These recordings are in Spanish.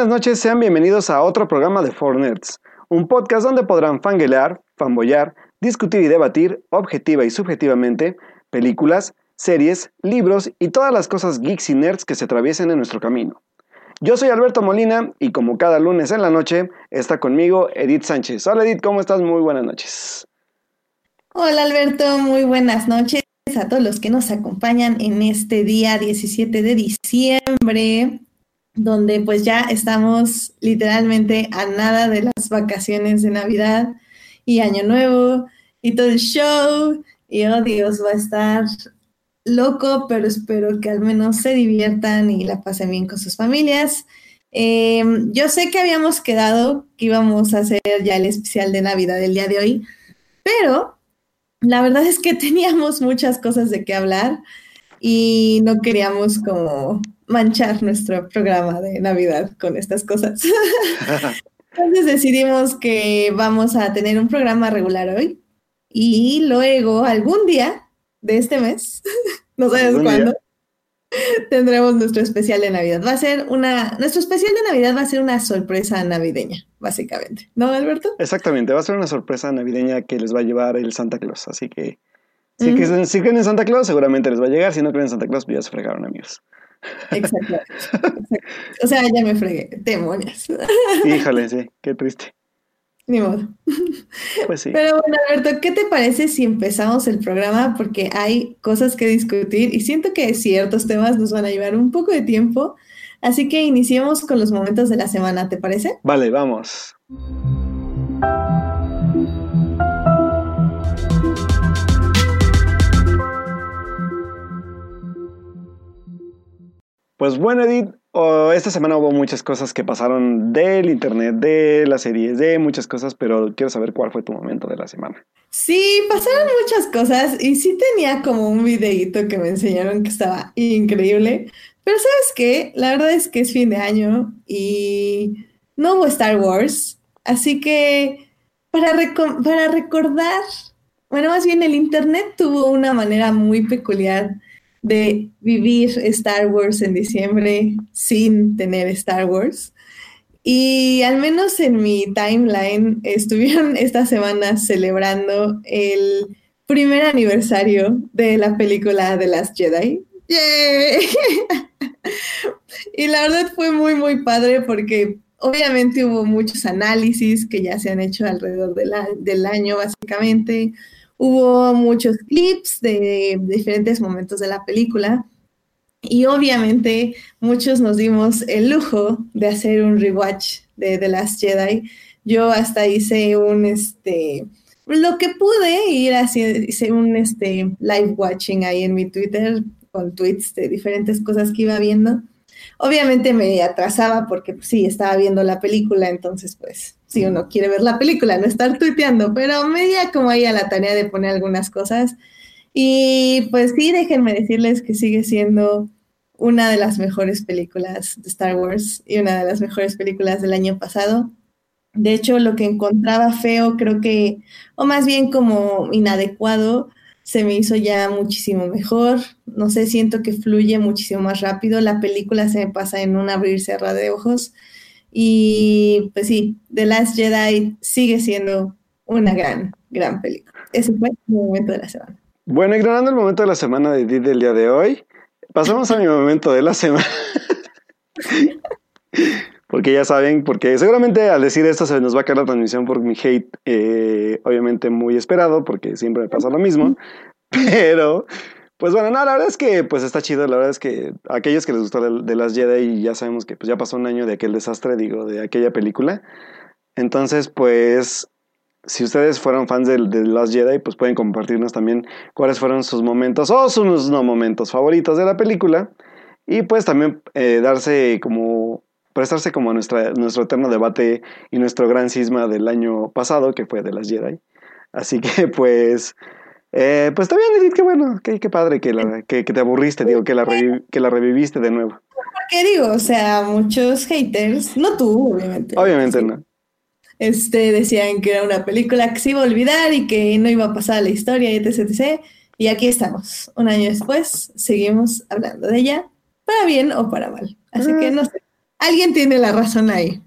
Buenas noches, sean bienvenidos a otro programa de Four Nerds, un podcast donde podrán fanguelear, fanboyar, discutir y debatir, objetiva y subjetivamente, películas, series, libros y todas las cosas geeks y nerds que se atraviesen en nuestro camino. Yo soy Alberto Molina y como cada lunes en la noche está conmigo Edith Sánchez. Hola Edith, ¿cómo estás? Muy buenas noches. Hola Alberto, muy buenas noches a todos los que nos acompañan en este día 17 de diciembre donde pues ya estamos literalmente a nada de las vacaciones de Navidad y Año Nuevo y todo el show. Y oh Dios, va a estar loco, pero espero que al menos se diviertan y la pasen bien con sus familias. Em, yo sé que habíamos quedado que íbamos a hacer ya el especial de Navidad del día de hoy, pero la verdad es que teníamos muchas cosas de qué hablar y no queríamos como manchar nuestro programa de Navidad con estas cosas. Entonces decidimos que vamos a tener un programa regular hoy y luego algún día de este mes, no sabes cuándo, tendremos nuestro especial de Navidad. Va a ser una, nuestro especial de Navidad va a ser una sorpresa navideña, básicamente. ¿No, Alberto? Exactamente, va a ser una sorpresa navideña que les va a llevar el Santa Claus, así que si, creen en Santa Claus, seguramente les va a llegar. Si no creen en Santa Claus, pues ya se fregaron, amigos. Exacto. O sea, ya me fregué. Demonios. Híjole, sí, qué triste. Ni modo. Pues sí. Pero bueno, Alberto, ¿qué te parece si empezamos el programa? Porque hay cosas que discutir y siento que ciertos temas nos van a llevar un poco de tiempo. Así que iniciemos con los momentos de la semana, ¿te parece? Vale, vamos. Pues bueno, Edith, esta semana hubo muchas cosas que pasaron del internet, de las series, de muchas cosas, pero quiero saber cuál fue tu momento de la semana. Sí, pasaron muchas cosas y sí tenía como un videíto que me enseñaron que estaba increíble, pero sabes qué, la verdad es que es fin de año y no hubo Star Wars, así que para, para recordar, bueno, más bien el internet tuvo una manera muy peculiar de vivir Star Wars en diciembre sin tener Star Wars. Y al menos en mi timeline estuvieron esta semana celebrando el primer aniversario de la película de las Jedi. y la verdad fue muy, muy padre porque obviamente hubo muchos análisis que ya se han hecho alrededor del año, básicamente. Hubo muchos clips de diferentes momentos de la película y obviamente muchos nos dimos el lujo de hacer un rewatch de The Last Jedi. Yo hasta hice un, este, lo que pude ir haciendo, hice un este, live watching ahí en mi Twitter con tweets de diferentes cosas que iba viendo. Obviamente me atrasaba porque pues, sí, estaba viendo la película, entonces pues si uno quiere ver la película, no estar tuiteando, pero media como ahí a la tarea de poner algunas cosas. Y pues sí, déjenme decirles que sigue siendo una de las mejores películas de Star Wars y una de las mejores películas del año pasado. De hecho, lo que encontraba feo, creo que, o más bien como inadecuado, se me hizo ya muchísimo mejor. No sé, siento que fluye muchísimo más rápido. La película se me pasa en un abrir cerrar de ojos. Y pues sí, The Last Jedi sigue siendo una gran, gran película. Ese fue mi momento de la semana. Bueno, ignorando el momento de la semana de del día de hoy, pasamos a mi momento de la semana. porque ya saben, porque seguramente al decir esto se nos va a caer la transmisión por mi hate, eh, obviamente muy esperado, porque siempre me pasa lo mismo, pero pues bueno, no, la verdad es que pues está chido, la verdad es que aquellos que les gustó de, las Jedi ya sabemos que pues ya pasó un año de aquel desastre, digo, de aquella película. Entonces, pues si ustedes fueron fans de, de Last Jedi, pues pueden compartirnos también cuáles fueron sus momentos o sus no momentos favoritos de la película. Y pues también eh, darse como, prestarse como nuestra, nuestro eterno debate y nuestro gran cisma del año pasado, que fue de las Jedi. Así que pues eh, pues está bien, Edith, qué bueno, qué, padre que, la, que, te aburriste, digo, que la, que la reviviste de nuevo. ¿Qué digo? O sea, muchos haters, no tú, obviamente. Obviamente no. Este, decían que era una película que se iba a olvidar y que no iba a pasar a la historia, etc, etc. Y aquí estamos, un año después, seguimos hablando de ella, para bien o para mal. Así que no sé. alguien tiene la razón ahí.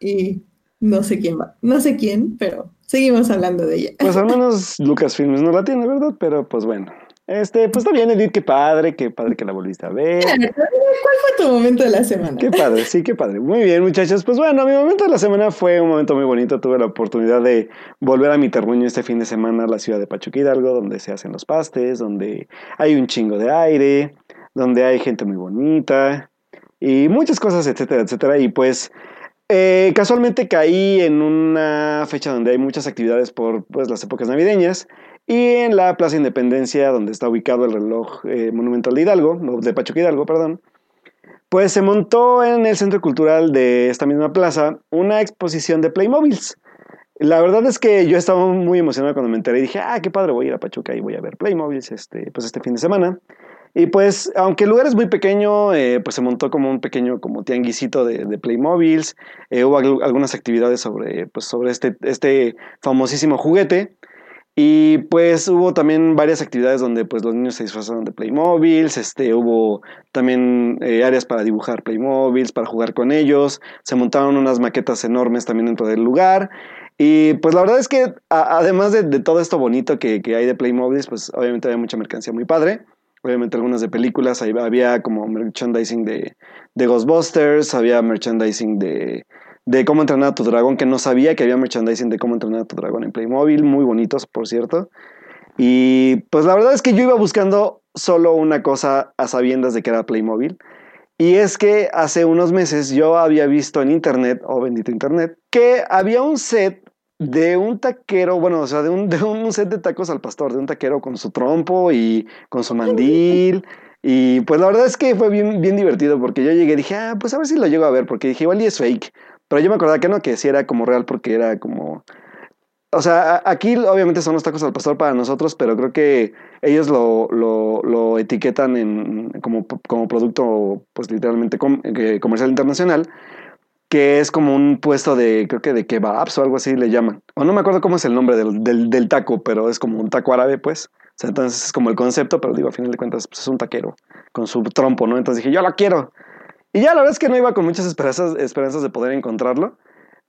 Y no sé quién va, no sé quién, pero seguimos hablando de ella. Pues al menos Lucasfilms no la tiene, ¿verdad? Pero pues bueno. Este, pues está bien, Edith, qué padre, qué padre que la volviste a ver. ¿Cuál fue tu momento de la semana? Qué padre, sí, qué padre. Muy bien, muchachos. Pues bueno, mi momento de la semana fue un momento muy bonito. Tuve la oportunidad de volver a mi terruño este fin de semana a la ciudad de Pachuca Hidalgo, donde se hacen los pastes, donde hay un chingo de aire, donde hay gente muy bonita y muchas cosas, etcétera, etcétera. Y pues eh, casualmente caí en una fecha donde hay muchas actividades por pues, las épocas navideñas y en la Plaza Independencia, donde está ubicado el reloj eh, monumental de Hidalgo, de Pachuca Hidalgo, perdón, pues se montó en el Centro Cultural de esta misma plaza una exposición de Playmobiles. La verdad es que yo estaba muy emocionado cuando me enteré y dije, ah, qué padre, voy a ir a Pachuca y voy a ver Playmobiles este, pues este fin de semana. Y pues, aunque el lugar es muy pequeño, eh, pues se montó como un pequeño como tianguisito de, de Playmobiles. Eh, hubo algunas actividades sobre, pues, sobre este, este famosísimo juguete. Y pues hubo también varias actividades donde pues los niños se disfrazaron de Playmobiles, este, hubo también eh, áreas para dibujar Playmobiles, para jugar con ellos, se montaron unas maquetas enormes también dentro del lugar. Y pues la verdad es que además de, todo esto bonito que, que hay de Playmobiles, pues obviamente había mucha mercancía muy padre obviamente algunas de películas, había como merchandising de, de Ghostbusters, había merchandising de, de Cómo entrenar a tu dragón, que no sabía que había merchandising de Cómo entrenar a tu dragón en Playmobil, muy bonitos, por cierto. Y pues la verdad es que yo iba buscando solo una cosa a sabiendas de que era Playmobil. Y es que hace unos meses yo había visto en internet, oh bendito internet, que había un set de un taquero, bueno, o sea, de un, de un set de tacos al pastor, de un taquero con su trompo y con su mandil. Y pues la verdad es que fue bien, bien divertido porque yo llegué y dije, ah, pues a ver si lo llego a ver, porque dije, igual y es fake. Pero yo me acordaba que no, que sí era como real porque era como... O sea, aquí obviamente son los tacos al pastor para nosotros, pero creo que ellos lo, lo, lo etiquetan en, como, como producto, pues literalmente eh, comercial internacional que es como un puesto de, creo que de kebabs o algo así le llaman. O no me acuerdo cómo es el nombre del, del, taco, pero es como un taco árabe, pues. O sea, entonces es como el concepto, pero digo, a final de cuentas, pues es un taquero con su trompo, ¿no? Entonces dije, yo lo quiero. Y ya la verdad es que no iba con muchas esperanzas, esperanzas de poder encontrarlo,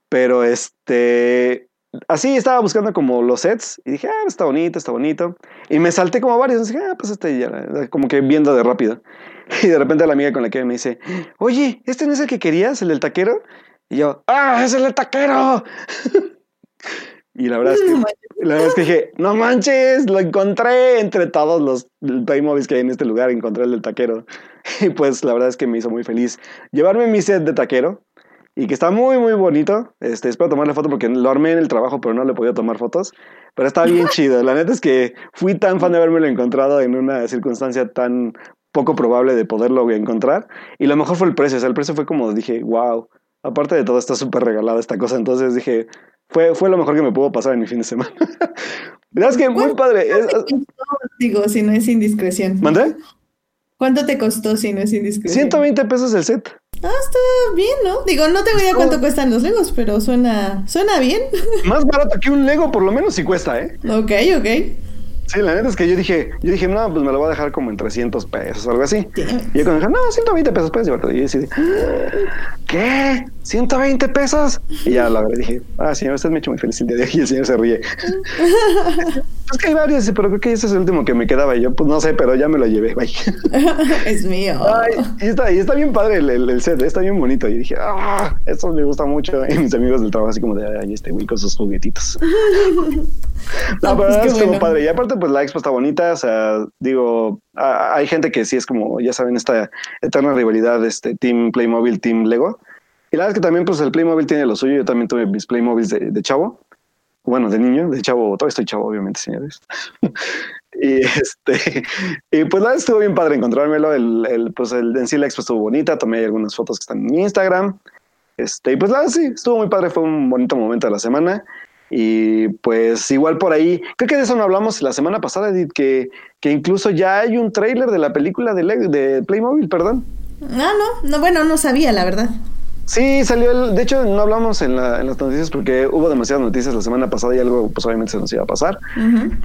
pero este, así estaba buscando como los sets y dije, ah, está bonito, está bonito. Y me salté como varios, y dije, ah, pues este ya, como que viendo de rápido. Y de repente la amiga con la que me dice, oye, ¿este no es el que querías, el del taquero? Y yo, ¡ah, es el del taquero! y la verdad, es que, la verdad es que dije, no manches, lo encontré entre todos los Playmobiles que hay en este lugar, encontré el del taquero. Y pues la verdad es que me hizo muy feliz llevarme mi set de taquero y que está muy, muy bonito. Este, espero tomarle foto porque lo armé en el trabajo, pero no le podía tomar fotos. Pero está bien chido. La neta es que fui tan fan de haberme lo encontrado en una circunstancia tan poco probable de poderlo encontrar. Y lo mejor fue el precio. O sea, el precio fue como dije, wow. Aparte de todo, está súper regalada esta cosa. Entonces dije, fue, fue lo mejor que me pudo pasar en mi fin de semana. verdad es que muy padre. digo, si no es indiscreción. ¿Mandé? ¿Cuánto te costó si no es indiscreción? 120 pesos el set. Ah, está bien, ¿no? Digo, no tengo idea cuánto cuestan los Legos, pero suena, suena bien. Más barato que un Lego, por lo menos sí cuesta, ¿eh? Ok, ok. Sí, la neta es que yo dije, yo dije, no, pues me lo voy a dejar como en 300 pesos o algo así. Y yo cuando dije, no, 120 pesos puedes llevarte. Y yo decidí, ¿qué? ¿120 pesos? Y ya la verdad dije, ah, señor, usted me ha hecho muy feliz el día de hoy. Y el señor se ríe. es que hay varios, pero creo que ese es el último que me quedaba. Y yo, pues no sé, pero ya me lo llevé. Bye. es mío. Ay, y, está, y está bien padre el, el, set, está bien bonito. Y dije, ah, esto me gusta mucho. Y mis amigos del trabajo, así como de, ay, este güey con sus juguetitos. no, pero pues es como padre. Y aparte, pues la expo está bonita, o sea, digo, hay gente que sí es como, ya saben, esta eterna rivalidad, este Team Playmobil, Team Lego. Y la verdad es que también, pues el Playmobil tiene lo suyo. Yo también tuve mis Playmobil de, de chavo. Bueno, de niño, de chavo, todavía estoy chavo, obviamente, señores. y este, y pues la estuvo bien padre encontrármelo. El, el, pues el, en sí la expo estuvo bonita. Tomé algunas fotos que están en mi Instagram. Este, y pues la sí, estuvo muy padre. Fue un bonito momento de la semana. Y pues igual por ahí, creo que de eso no hablamos la semana pasada, Edith, que, que incluso ya hay un tráiler de la película de, de Playmobil, perdón. No, no, no, bueno, no sabía, la verdad. Sí, salió el, de hecho no hablamos en, la, en las noticias porque hubo demasiadas noticias la semana pasada y algo pues obviamente se nos iba a pasar.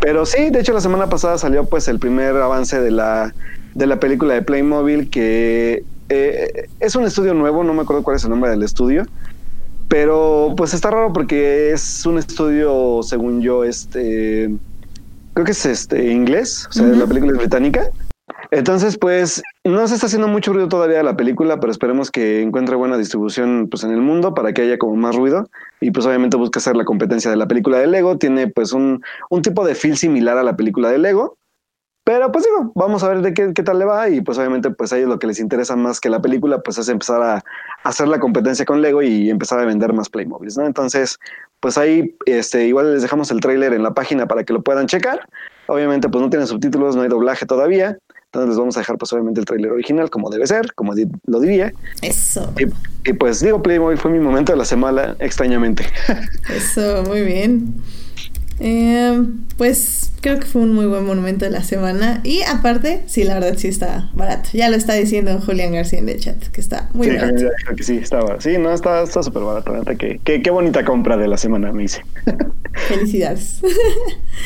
Pero sí, de hecho la semana pasada salió pues el primer avance de la, de la película de Playmobil que eh, es un estudio nuevo, no me acuerdo cuál es el nombre del estudio, pero pues está raro porque es un estudio, según yo, este, creo que es este inglés, o sea, la película es británica. Entonces, pues no se está haciendo mucho ruido todavía la película, pero esperemos que encuentre buena distribución pues, en el mundo para que haya como más ruido. Y pues obviamente busca hacer la competencia de la película de Lego. Tiene pues un, un tipo de feel similar a la película de Lego. Pero pues digo, vamos a ver de qué, qué, tal le va y pues obviamente pues a ellos lo que les interesa más que la película pues es empezar a, hacer la competencia con Lego y empezar a vender más Playmobil, ¿no? Entonces pues ahí este, igual les dejamos el tráiler en la página para que lo puedan checar. Obviamente pues no tiene subtítulos, no hay doblaje todavía, entonces les vamos a dejar pues obviamente el tráiler original como debe ser, como lo diría. Eso. Y, y, pues digo, Playmobil fue mi momento de la semana extrañamente. Eso, muy bien. Eh, pues creo que fue un muy buen monumento de la semana. Y aparte, sí, la verdad sí está barato. Ya lo está diciendo Julián García en el chat, que está muy sí, barato. Ya que sí, está Sí, no, está súper barato. Que, qué bonita compra de la semana me hice. Felicidades.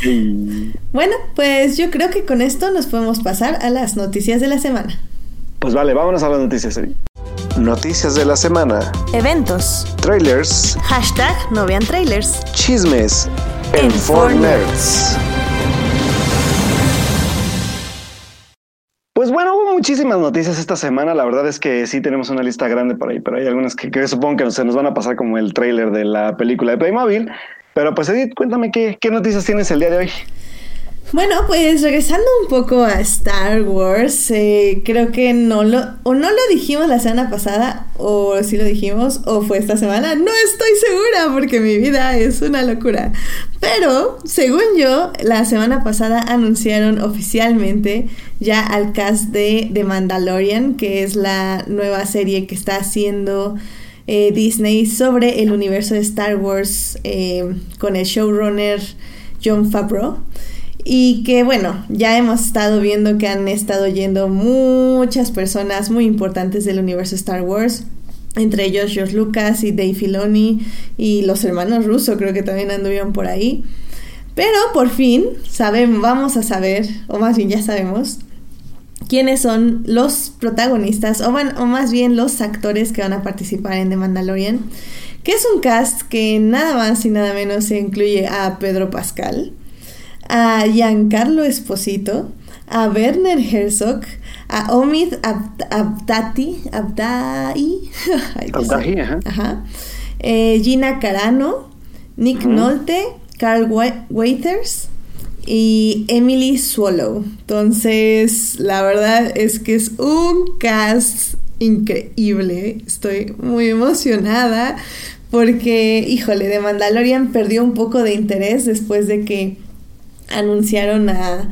Sí. Bueno, pues yo creo que con esto nos podemos pasar a las noticias de la semana. Pues vale, vámonos a las noticias. Noticias de la semana. Eventos. Trailers. Hashtag no vean trailers. Chismes en. Pues bueno, hubo muchísimas noticias esta semana. La verdad es que sí tenemos una lista grande por ahí, pero hay algunas que, que supongo que se nos van a pasar como el tráiler de la película de Playmobil. Pero pues Edith, cuéntame qué, qué noticias tienes el día de hoy. Bueno, pues regresando un poco a Star Wars, eh, creo que no lo, o no lo dijimos la semana pasada, o sí lo dijimos, o fue esta semana, no estoy segura porque mi vida es una locura. Pero, según yo, la semana pasada anunciaron oficialmente ya al cast de The Mandalorian, que es la nueva serie que está haciendo eh, Disney sobre el universo de Star Wars eh, con el showrunner John Favreau. Y que bueno, ya hemos estado viendo que han estado yendo muchas personas muy importantes del universo Star Wars. Entre ellos George Lucas y Dave Filoni y los hermanos Russo creo que también anduvieron por ahí. Pero por fin sabemos, vamos a saber, o más bien ya sabemos, quiénes son los protagonistas, o, más bien los actores que van a participar en The Mandalorian. Que es un cast que nada más y nada menos se incluye a Pedro Pascal a Giancarlo Esposito, a Werner Herzog, a Omid Abdati, Abdai, Abdahi, ajá. Eh, Gina Carano, Nick Nolte, Carl Waiters y Emily Swallow. Entonces, la verdad es que es un cast increíble. Estoy muy emocionada porque, híjole, de Mandalorian perdió un poco de interés después de que anunciaron a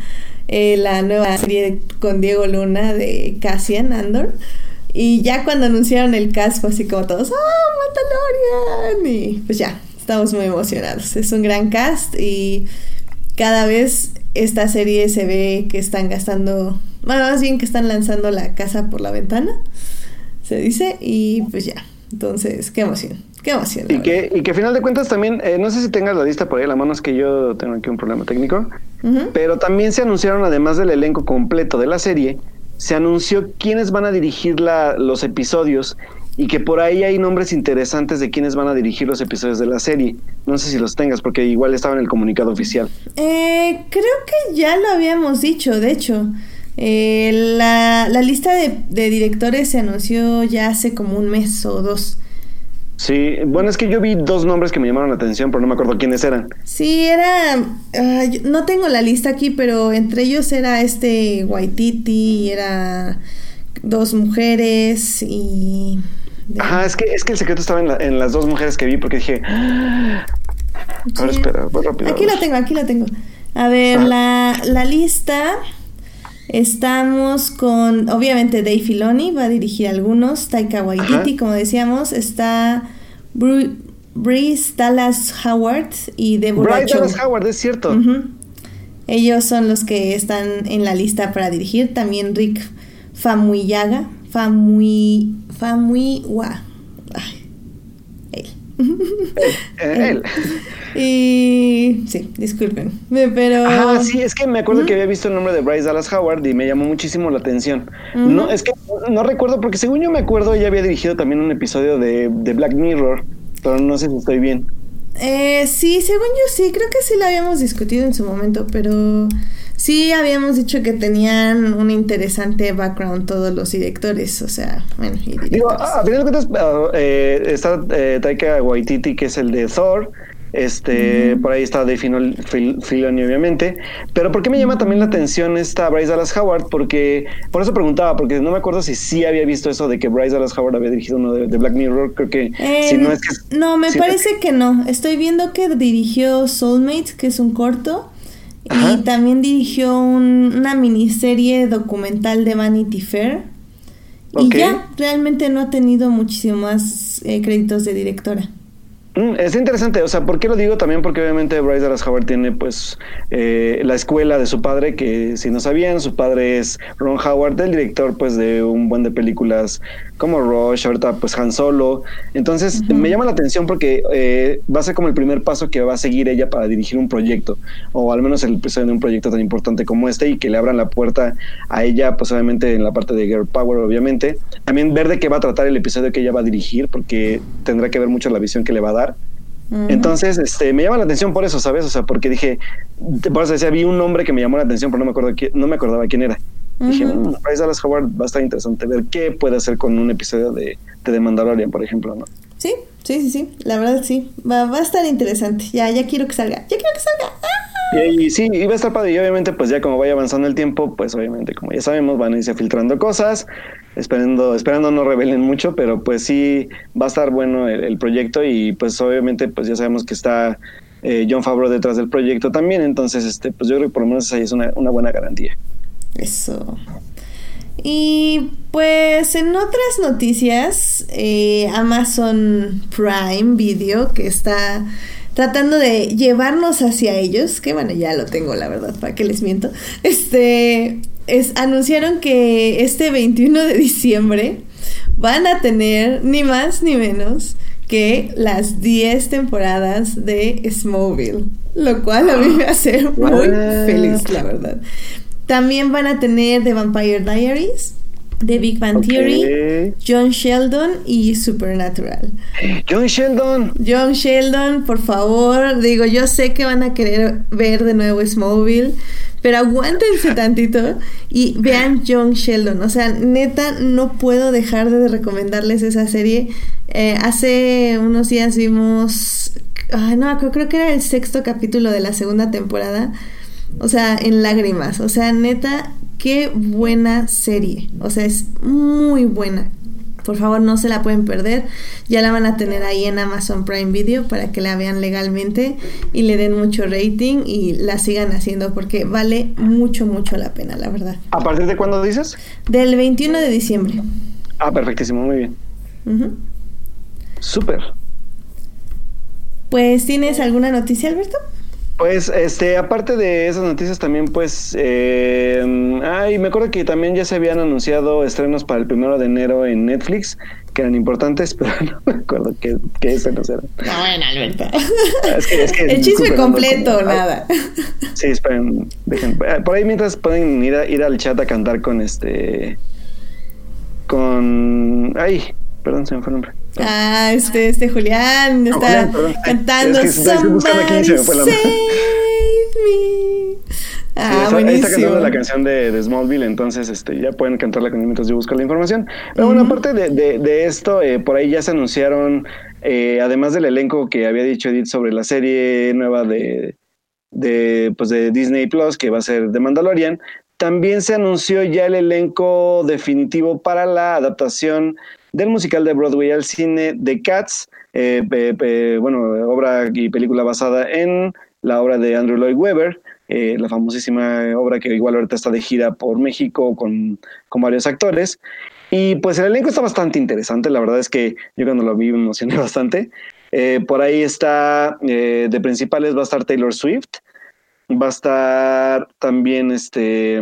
eh, la nueva serie con Diego Luna de Cassian Andor. Y ya cuando anunciaron el cast fue así como todos, ¡ah, Mandalorian! Y pues ya, estamos muy emocionados. Es un gran cast y cada vez esta serie se ve que están gastando, bueno, más bien que están lanzando la casa por la ventana, se dice, y pues ya. Entonces, qué emoción. Qué emoción. Y que, y que a final de cuentas también, eh, no sé si tengas la lista por ahí a la mano, es que yo tengo aquí un problema técnico, pero también se anunciaron, además del elenco completo de la serie, se anunció quiénes van a dirigir la, los episodios y que por ahí hay nombres interesantes de quiénes van a dirigir los episodios de la serie. No sé si los tengas, porque igual estaba en el comunicado oficial. Eh, creo que ya lo habíamos dicho, de hecho. Eh, la, la, lista de, de directores se anunció ya hace como un mes o dos. Sí, bueno, es que yo vi dos nombres que me llamaron la atención, pero no me acuerdo quiénes eran. Sí, era. no tengo la lista aquí, pero entre ellos era este Waititi, era dos mujeres y. Ajá, es que, es que el secreto estaba en, en las dos mujeres que vi porque dije. Ah, ahora espera, voy rápido. Aquí la tengo, aquí la tengo. A ver, la, la lista. Estamos con, obviamente, Dave Filoni va a dirigir algunos, Taika Waititi, como decíamos, está Bryce Dallas Howard y Deborah Bryce Dallas Howard, es cierto. Ellos son los que están en la lista para dirigir. También Rick Famuyiga, Famui, Famuiwa. Él. Y sí, disculpen, pero... Ah, sí, es que me acuerdo que había visto el nombre de Bryce Dallas Howard y me llamó muchísimo la atención. No, es que no recuerdo porque según yo me acuerdo ella había dirigido también un episodio de, de Black Mirror, pero no sé si estoy bien. Eh, sí, según yo sí, creo que sí lo habíamos discutido en su momento, pero sí habíamos dicho que tenían un interesante background todos los directores, o sea, bueno, y Digo, a final de cuentas, ah, eh, está eh, Taika Waititi, que es el de Thor, este, por ahí está Dave Filoni, obviamente. Pero ¿por qué me llama también la atención esta Bryce Dallas Howard? Porque, por eso preguntaba, porque no me acuerdo si sí había visto eso de que Bryce Dallas Howard había dirigido uno de, Black Mirror. Creo que si no es que. No, me parece que... no. Estoy viendo que dirigió Soulmates, que es un corto. Y también dirigió una miniserie documental de Vanity Fair. Y ya, realmente no ha tenido muchísimos más eh, créditos de directora. Mm, es interesante, o sea, ¿por qué lo digo? También porque obviamente Bryce Dallas Howard tiene pues eh, la escuela de su padre, que si no sabían, su padre es Ron Howard, el director pues de un buen de películas como Rush, ahorita pues Han Solo. Entonces me llama la atención porque eh, va a ser como el primer paso que va a seguir ella para dirigir un proyecto, o al menos el episodio de un proyecto tan importante como este y que le abran la puerta a ella, pues obviamente en la parte de Girl Power, obviamente. También ver de qué va a tratar el episodio que ella va a dirigir, porque tendrá que ver mucho la visión que le va a dar entonces, este, me llama la atención por eso, ¿sabes? O sea, porque dije, por eso decía, vi un nombre que me llamó la atención, pero no me acuerdo no me acordaba quién era. Dije, mm, Bryce Dallas Howard va a estar interesante ver qué puede hacer con un episodio de, de The Mandalorian, por ejemplo, ¿no? Sí, sí, sí, sí, la verdad sí, va, va a estar interesante. Ya, ya quiero que salga, ya quiero que salga. Y, sí, iba a estar padre. Y obviamente, pues ya como vaya avanzando el tiempo, pues obviamente, como ya sabemos, van a irse filtrando cosas, esperando, esperando no revelen mucho, pero pues sí va a estar bueno el, proyecto. Y pues obviamente, pues ya sabemos que está eh, John Favreau detrás del proyecto también. Entonces, este, pues yo creo que por lo menos ahí es una, una buena garantía. Eso. Y pues en otras noticias, eh, Amazon Prime Video, que está tratando de llevarnos hacia ellos, que bueno, ya lo tengo, la verdad, para que les miento. Este, es, anunciaron que este 21 de diciembre van a tener ni más ni menos que las 10 temporadas de Smallville, lo cual a mí me hace muy feliz, la verdad. También van a tener The Vampire Diaries, The Big Bang Theory, John Sheldon y Supernatural. John Sheldon. John Sheldon, por favor. Digo, yo sé que van a querer ver de nuevo Smallville, pero aguántense tantito y vean John Sheldon. O sea, neta, no puedo dejar de recomendarles esa serie. Eh, hace unos días vimos. no, creo que era el sexto capítulo de la segunda temporada. O sea, en lágrimas. O sea, neta, qué buena serie. O sea, es muy buena. Por favor, no se la pueden perder. Ya la van a tener ahí en Amazon Prime Video para que la vean legalmente y le den mucho rating y la sigan haciendo porque vale mucho, mucho la pena, la verdad. ¿A partir de cuándo dices? Del 21 de diciembre. Ah, perfectísimo, muy bien. Súper. Pues, ¿tienes alguna noticia, Alberto? Pues, este, aparte de esas noticias también, pues, eh, ay, me acuerdo que también ya se habían anunciado estrenos para el primero de enero en Netflix, que eran importantes, pero no me acuerdo qué, qué estrenos eran. No, bueno, Alberto. Es que, es que, el chisme completo, nada. Sí, esperen, dejen, por ahí mientras pueden ir, a, ir al chat a cantar con este, con, ay, perdón, se me fue el nombre. Ah, este, este Julián está cantando es que Somebody Save Me. Ah, sí, ahí está cantando la canción de, de, Smallville, entonces este, ya pueden cantarla con mientras yo busco la información. Pero bueno, aparte de, de, de esto, eh, por ahí ya se anunciaron, eh, además del elenco que había dicho Edith sobre la serie nueva de, de, pues de Disney Plus, que va a ser de Mandalorian, también se anunció ya el elenco definitivo para la adaptación del musical de Broadway al cine de Cats, eh, bueno, obra y película basada en la obra de Andrew Lloyd Webber, eh, la famosísima obra que igual ahorita está de gira por México con, con varios actores. Y pues el elenco está bastante interesante, la verdad es que yo cuando lo vi me emocioné bastante. Eh, por ahí está, de principales va a estar Taylor Swift, va a estar también este,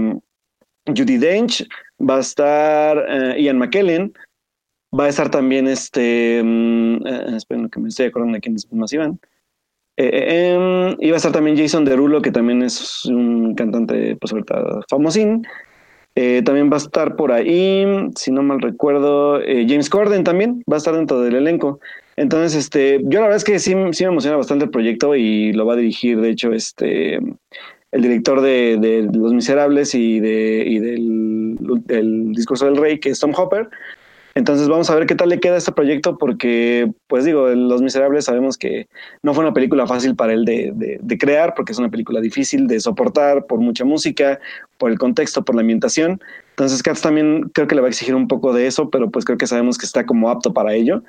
Judy Dench, va a estar Ian McKellen, Va a estar también este. Mm, eh, esperen que me estoy acordando de quiénes más iban. Eh, eh, em, iba a estar también Jason Derulo, que también es un cantante, pues ahorita famosín. también va a estar por ahí, si no mal recuerdo, James Corden también va a estar dentro del elenco. Entonces, este, yo la verdad es que sí, sí me emociona bastante el proyecto y lo va a dirigir, de hecho, este, el director de, de Los Miserables y, de, y del, del Discurso del Rey, que es Tom Hopper. Entonces vamos a ver qué tal le queda este proyecto porque, pues digo, Los Miserables sabemos que no fue una película fácil para él de, crear porque es una película difícil de soportar por mucha música, por el contexto, por la ambientación. Entonces Cats también creo que le va a exigir un poco de eso, pero pues creo que sabemos que está como apto para ello.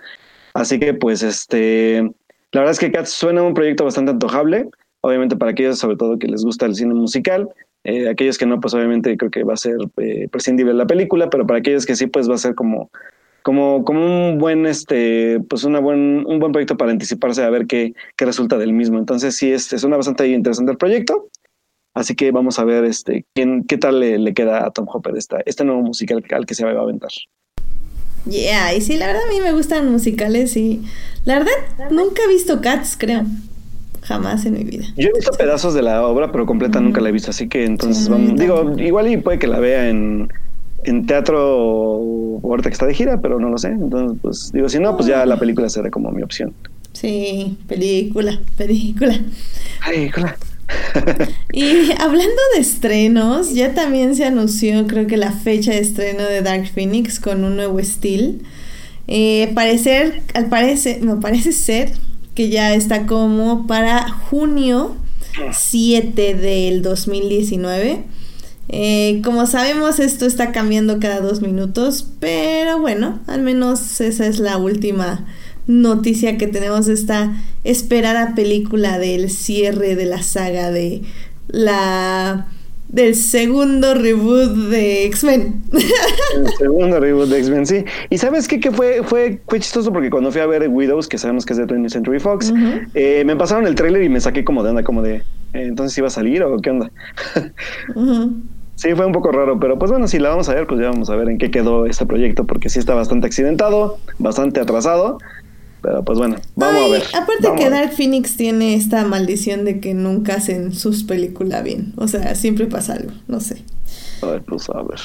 Así que pues este, la verdad es que Cats suena un proyecto bastante antojable, obviamente para aquellos sobre todo que les gusta el cine musical. Eh, aquellos que no, pues obviamente creo que va a ser eh, prescindible la película, pero para aquellos que sí, pues va a ser como como, como un buen, este, pues una buen, un buen proyecto para anticiparse a ver qué, qué resulta del mismo. Entonces sí, es, es una bastante interesante el proyecto. Así que vamos a ver este, quién, qué tal le, le queda a Tom Hopper esta, este nuevo musical al que se va a aventar. Yeah, y sí, la verdad a mí me gustan musicales y la verdad nunca he visto Cats, creo. Jamás en mi vida. Yo he visto pedazos de la obra, pero completa nunca la he visto, así que entonces vamos, digo, igual y puede que la vea en, en teatro ahorita que está de gira, pero no lo sé. Entonces, pues digo, si no, pues ya la película será como mi opción. Sí, película, película. Película. y hablando de estrenos, ya también se anunció, creo que la fecha de estreno de Dark Phoenix con un nuevo estilo. Eh, parecer, al parecer, me parece ser que ya está como para junio 7 del 2019. Eh, como sabemos, esto está cambiando cada dos minutos, pero bueno, al menos esa es la última noticia que tenemos de esta esperada película del cierre de la saga de la del segundo reboot de X-Men. El segundo reboot de X-Men, sí. Y sabes qué, que fue, fue, fue chistoso porque cuando fui a ver Widows, que sabemos que es de 20th Century Fox, eh, me pasaron el tráiler y me saqué como de onda, como de, eh, entonces iba a salir o qué onda. Sí, fue un poco raro, pero pues bueno, si la vamos a ver, pues ya vamos a ver en qué quedó este proyecto, porque sí está bastante accidentado, bastante atrasado. Pero pues bueno, vamos a ver. Aparte que Dark Phoenix tiene esta maldición de que nunca hacen sus películas bien. O sea, siempre pasa algo, no sé. A ver, pues a ver.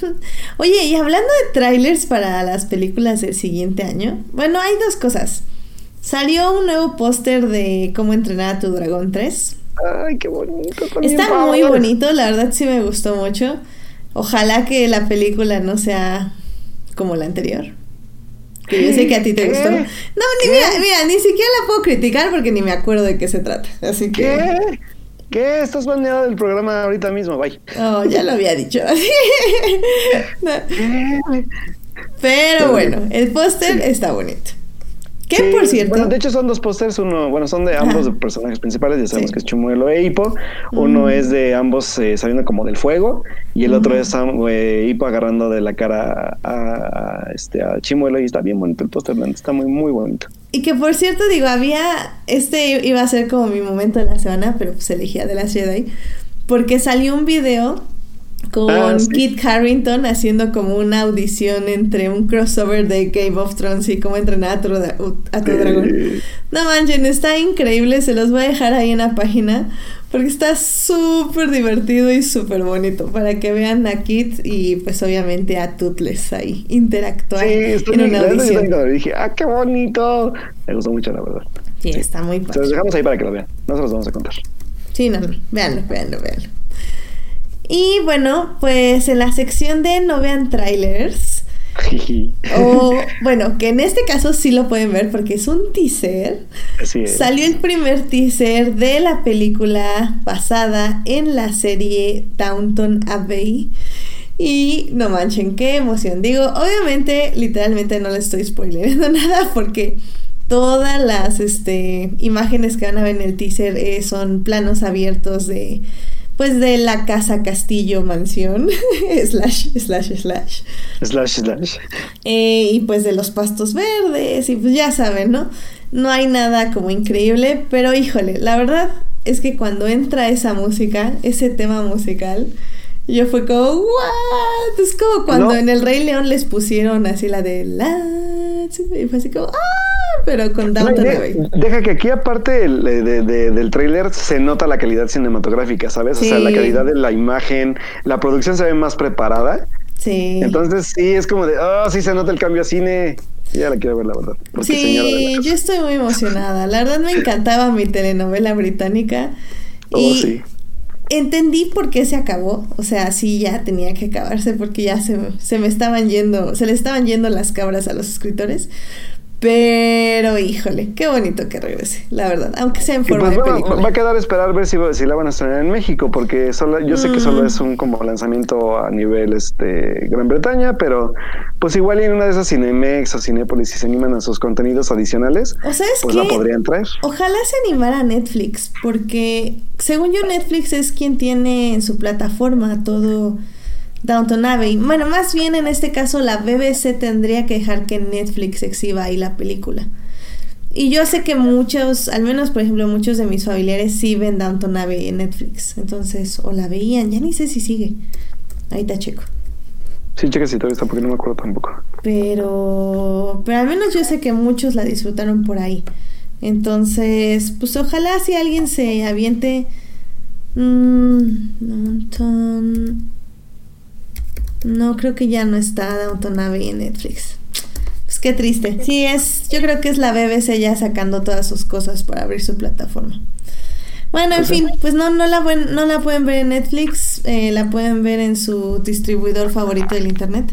Oye, y hablando de trailers para las películas del siguiente año, bueno, hay dos cosas. Salió un nuevo póster de Cómo entrenar a tu dragón 3. Ay, qué bonito. Está muy bonito, la verdad sí me gustó mucho. Ojalá que la película no sea como la anterior. Que yo sé que a ti te gustó. No, ni mira, mira, ni siquiera la puedo criticar porque ni me acuerdo de qué se trata. Así que. ¿Qué? ¿Qué? Estás baneado del programa ahorita mismo, bye. Oh, ya lo había dicho. Pero bueno, el póster está bonito. ¿Qué, por cierto? Bueno, de hecho son dos pósters, uno, bueno, son de ambos personajes principales, ya sabemos que es Chimuelo e Hippo. Uno es de ambos eh, saliendo como del fuego y el otro es eh, Hippo agarrando de la cara a, este, a Chimuelo y está bien bonito el póster, está muy, muy bonito. Y que por cierto, digo, había, este iba a ser como mi momento de la semana, pero pues elegía de la Jedi, porque salió un video con ah, Kit Harrington haciendo como una audición entre un crossover de Game of Thrones y cómo entrenar a tu, a tu dragón. No manchen, está increíble, se los voy a dejar ahí en la página porque está súper divertido y súper bonito para que vean a Kit y pues obviamente a Toothless ahí interactuar en una audición. dije, ah, qué bonito. Me gustó mucho, la verdad. Sí, está muy padre. Se los dejamos ahí para que lo vean, no se los vamos a contar. Sí, no, no, véanlo, véanlo, véanlo. Y bueno, pues en la sección de no vean trailers. o bueno, que en este caso sí lo pueden ver porque es un teaser. Salió el primer teaser de la película basada en la serie Downton Abbey. Y no manchen, qué emoción. Digo, obviamente, literalmente no le estoy spoilerando nada porque todas las este, imágenes que van a ver en el teaser eh, son planos abiertos de pues de la casa, castillo, mansión, slash, slash, slash. Slash, slash. Eh, y pues de los pastos verdes, y pues ya saben, ¿no? No hay nada como increíble, pero híjole, la verdad es que cuando entra esa música, ese tema musical, yo fue como, ¿what? Es como cuando en el Rey León les pusieron así la de la. Y fue así como, ¡ah! Pero con Downton Abbey. Deja que aquí, aparte del tráiler, se nota la calidad cinematográfica, ¿sabes? O sea, la calidad de la imagen, la producción se ve más preparada. Sí. Entonces, sí, es como de, oh, sí se nota el cambio a cine. Ya la quiero ver, la verdad. Sí, yo estoy muy emocionada. La verdad me encantaba mi telenovela británica. Oh, y sí entendí por qué se acabó. O sea, sí, ya tenía que acabarse porque ya se, se me estaban yendo, se le estaban yendo las cabras a los escritores. Pero, híjole, qué bonito que regrese, la verdad, aunque sea en forma pues, de película. Va a quedar esperar ver si, si la van a estrenar en México, porque solo, yo sé que solo mm. es un como lanzamiento a nivel este Gran Bretaña, pero pues igual en una de esas Cinemex o Cinépolis si se animan a sus contenidos adicionales, o pues la podrían traer. Ojalá se animara a Netflix, porque según yo Netflix es quien tiene en su plataforma todo Downton Abbey. Bueno, más bien en este caso la BBC tendría que dejar que Netflix exhiba ahí la película. Y yo sé que muchos, al menos por ejemplo muchos de mis familiares sí ven Downton Abbey en Netflix. Entonces, o la veían, ya ni sé si sigue. Ahí está checo. Sí, checa si todavía está porque no me acuerdo tampoco. Pero, pero al menos yo sé que muchos la disfrutaron por ahí. Entonces, pues ojalá si alguien se aviente... Mmm, Downton... No, creo que ya no está Downton Abbey en Netflix. Pues qué triste. Sí, es, yo creo que es la BBC ya sacando todas sus cosas para abrir su plataforma. Bueno, en pues fin, pues no, no, la, no la pueden ver en Netflix, eh, la pueden ver en su distribuidor favorito del Internet.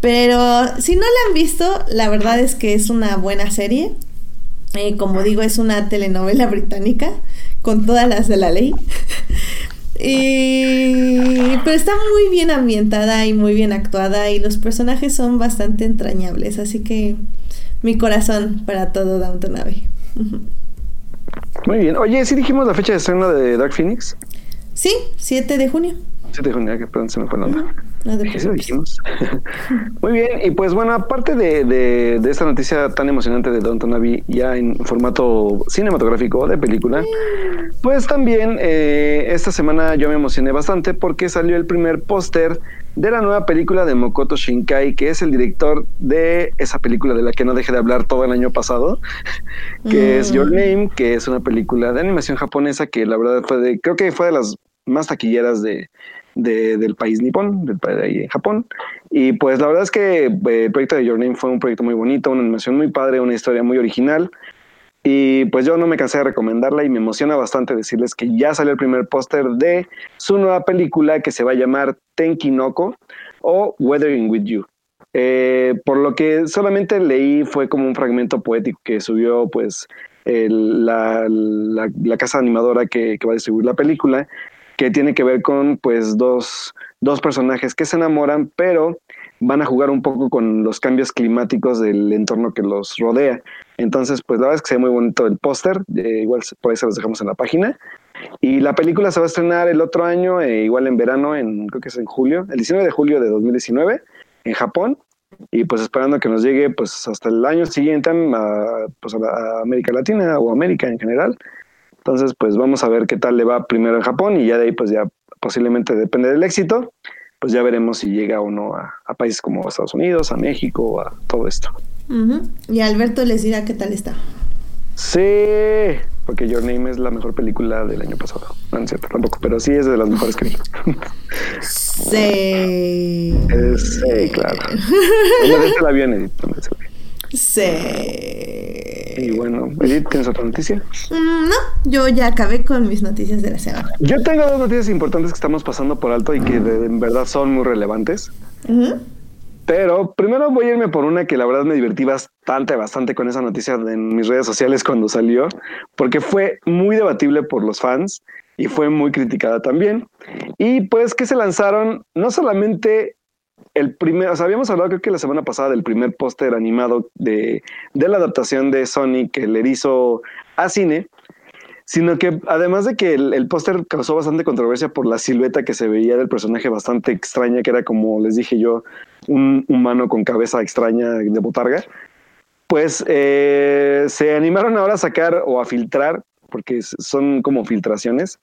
Pero si no la han visto, la verdad es que es una buena serie. Eh, como digo, es una telenovela británica con todas las de la ley. Y, pero está muy bien ambientada y muy bien actuada y los personajes son bastante entrañables, así que mi corazón para todo Downton Abbey. Muy bien. Oye, ¿sí dijimos la fecha de estreno de Dark Phoenix? Sí, 7 de junio. 7 de junio, que perdón, se me fue la onda. Eso dijimos. Muy bien, y pues bueno, aparte de, de, esta noticia tan emocionante de Downton Abbey ya en formato cinematográfico de película, pues también eh, esta semana yo me emocioné bastante porque salió el primer póster de la nueva película de Mokoto Shinkai, que es el director de esa película de la que no dejé de hablar todo el año pasado, que es Your mm. Name, que es una película de animación japonesa que la verdad fue de, creo que fue de las más taquilleras de, del país nipón, del país de ahí en Japón. Y pues la verdad es que eh, el proyecto de Your Name fue un proyecto muy bonito, una animación muy padre, una historia muy original. Y pues yo no me cansé de recomendarla y me emociona bastante decirles que ya salió el primer póster de su nueva película que se va a llamar Tenkinoko o Weathering with You. Eh, por lo que solamente leí fue como un fragmento poético que subió pues la, la, casa animadora que, que, va a distribuir la película que tiene que ver con pues dos, dos personajes que se enamoran, pero van a jugar un poco con los cambios climáticos del entorno que los rodea. Entonces, pues la verdad es que se ve muy bonito el póster, eh, igual por ahí se los dejamos en la página. Y la película se va a estrenar el otro año, eh, igual en verano, en, creo que es en julio, el 19 de julio de 2019, en Japón. Y pues esperando que nos llegue pues hasta el año siguiente a, pues, a América Latina o América en general. Entonces, pues vamos a ver qué tal le va primero en Japón y ya de ahí, pues ya posiblemente depende del éxito, pues ya veremos si llega o no a, países como Estados Unidos, a México, a todo esto. Y Alberto les dirá qué tal está. Sí, porque Your Name es la mejor película del año pasado. No, es cierto, tampoco, pero sí es de las mejores que vi. Sí. sí, claro. se la vi en Edith, Sí. Y bueno, Edith, ¿tienes otra noticia? Mm, no, yo ya acabé con mis noticias de la semana. Yo tengo dos noticias importantes que estamos pasando por alto y que en verdad son muy relevantes. Pero primero voy a irme por una que la verdad me divertí bastante, bastante con esa noticia en mis redes sociales cuando salió, porque fue muy debatible por los fans y fue muy criticada también. Y pues que se lanzaron no solamente el primer, habíamos hablado creo que la semana pasada del primer póster animado de, de, la adaptación de Sonic, el erizo a cine, sino que además de que el, póster causó bastante controversia por la silueta que se veía del personaje bastante extraña, que era como les dije yo, un humano con cabeza extraña de botarga, pues eh, se animaron ahora a sacar o a filtrar, porque son como filtraciones,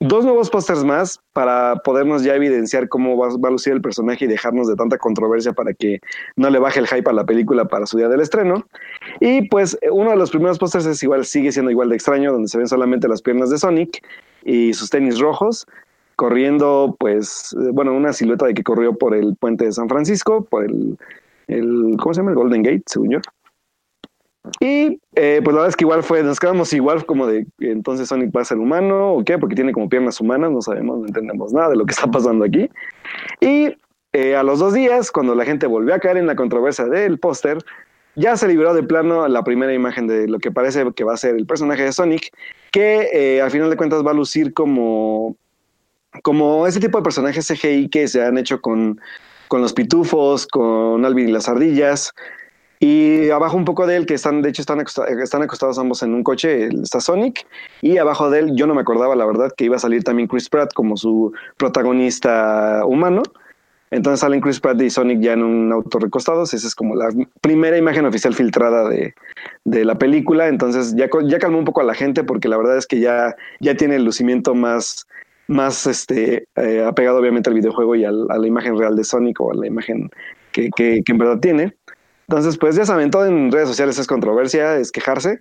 dos nuevos pósters más para podernos ya evidenciar cómo va, a lucir el personaje y dejarnos de tanta controversia para que no le baje el hype a la película para su día del estreno. Y pues uno de los primeros pósters es igual, sigue siendo igual de extraño, donde se ven solamente las piernas de Sonic y sus tenis rojos, corriendo, pues, bueno, una silueta de que corrió por el puente de San Francisco, por el, el ¿cómo se llama? El Golden Gate, según yo. Y eh, pues la verdad es que igual fue, nos quedamos igual como de entonces Sonic va a ser humano o qué, porque tiene como piernas humanas, no sabemos, no entendemos nada de lo que está pasando aquí. Y eh, a los dos días, cuando la gente volvió a caer en la controversia del póster, ya se liberó de plano la primera imagen de lo que parece que va a ser el personaje de Sonic, que eh, al final de cuentas va a lucir como, como ese tipo de personajes CGI que se han hecho con, con los pitufos, con Alvin y las ardillas. Y abajo un poco de él, que están, de hecho, están están acostados ambos en un coche, está Sonic. Y abajo de él, yo no me acordaba, la verdad, que iba a salir también Chris Pratt como su protagonista humano. Entonces salen Chris Pratt y Sonic ya en un auto recostados. Esa es como la primera imagen oficial filtrada de, de la película. Entonces ya, ya calmó un poco a la gente porque la verdad es que ya, ya tiene el lucimiento más, más este, eh, apegado obviamente al videojuego y a la imagen real de Sonic o a la imagen que, que en verdad tiene. Entonces, pues ya saben, todo en redes sociales es controversia, es quejarse.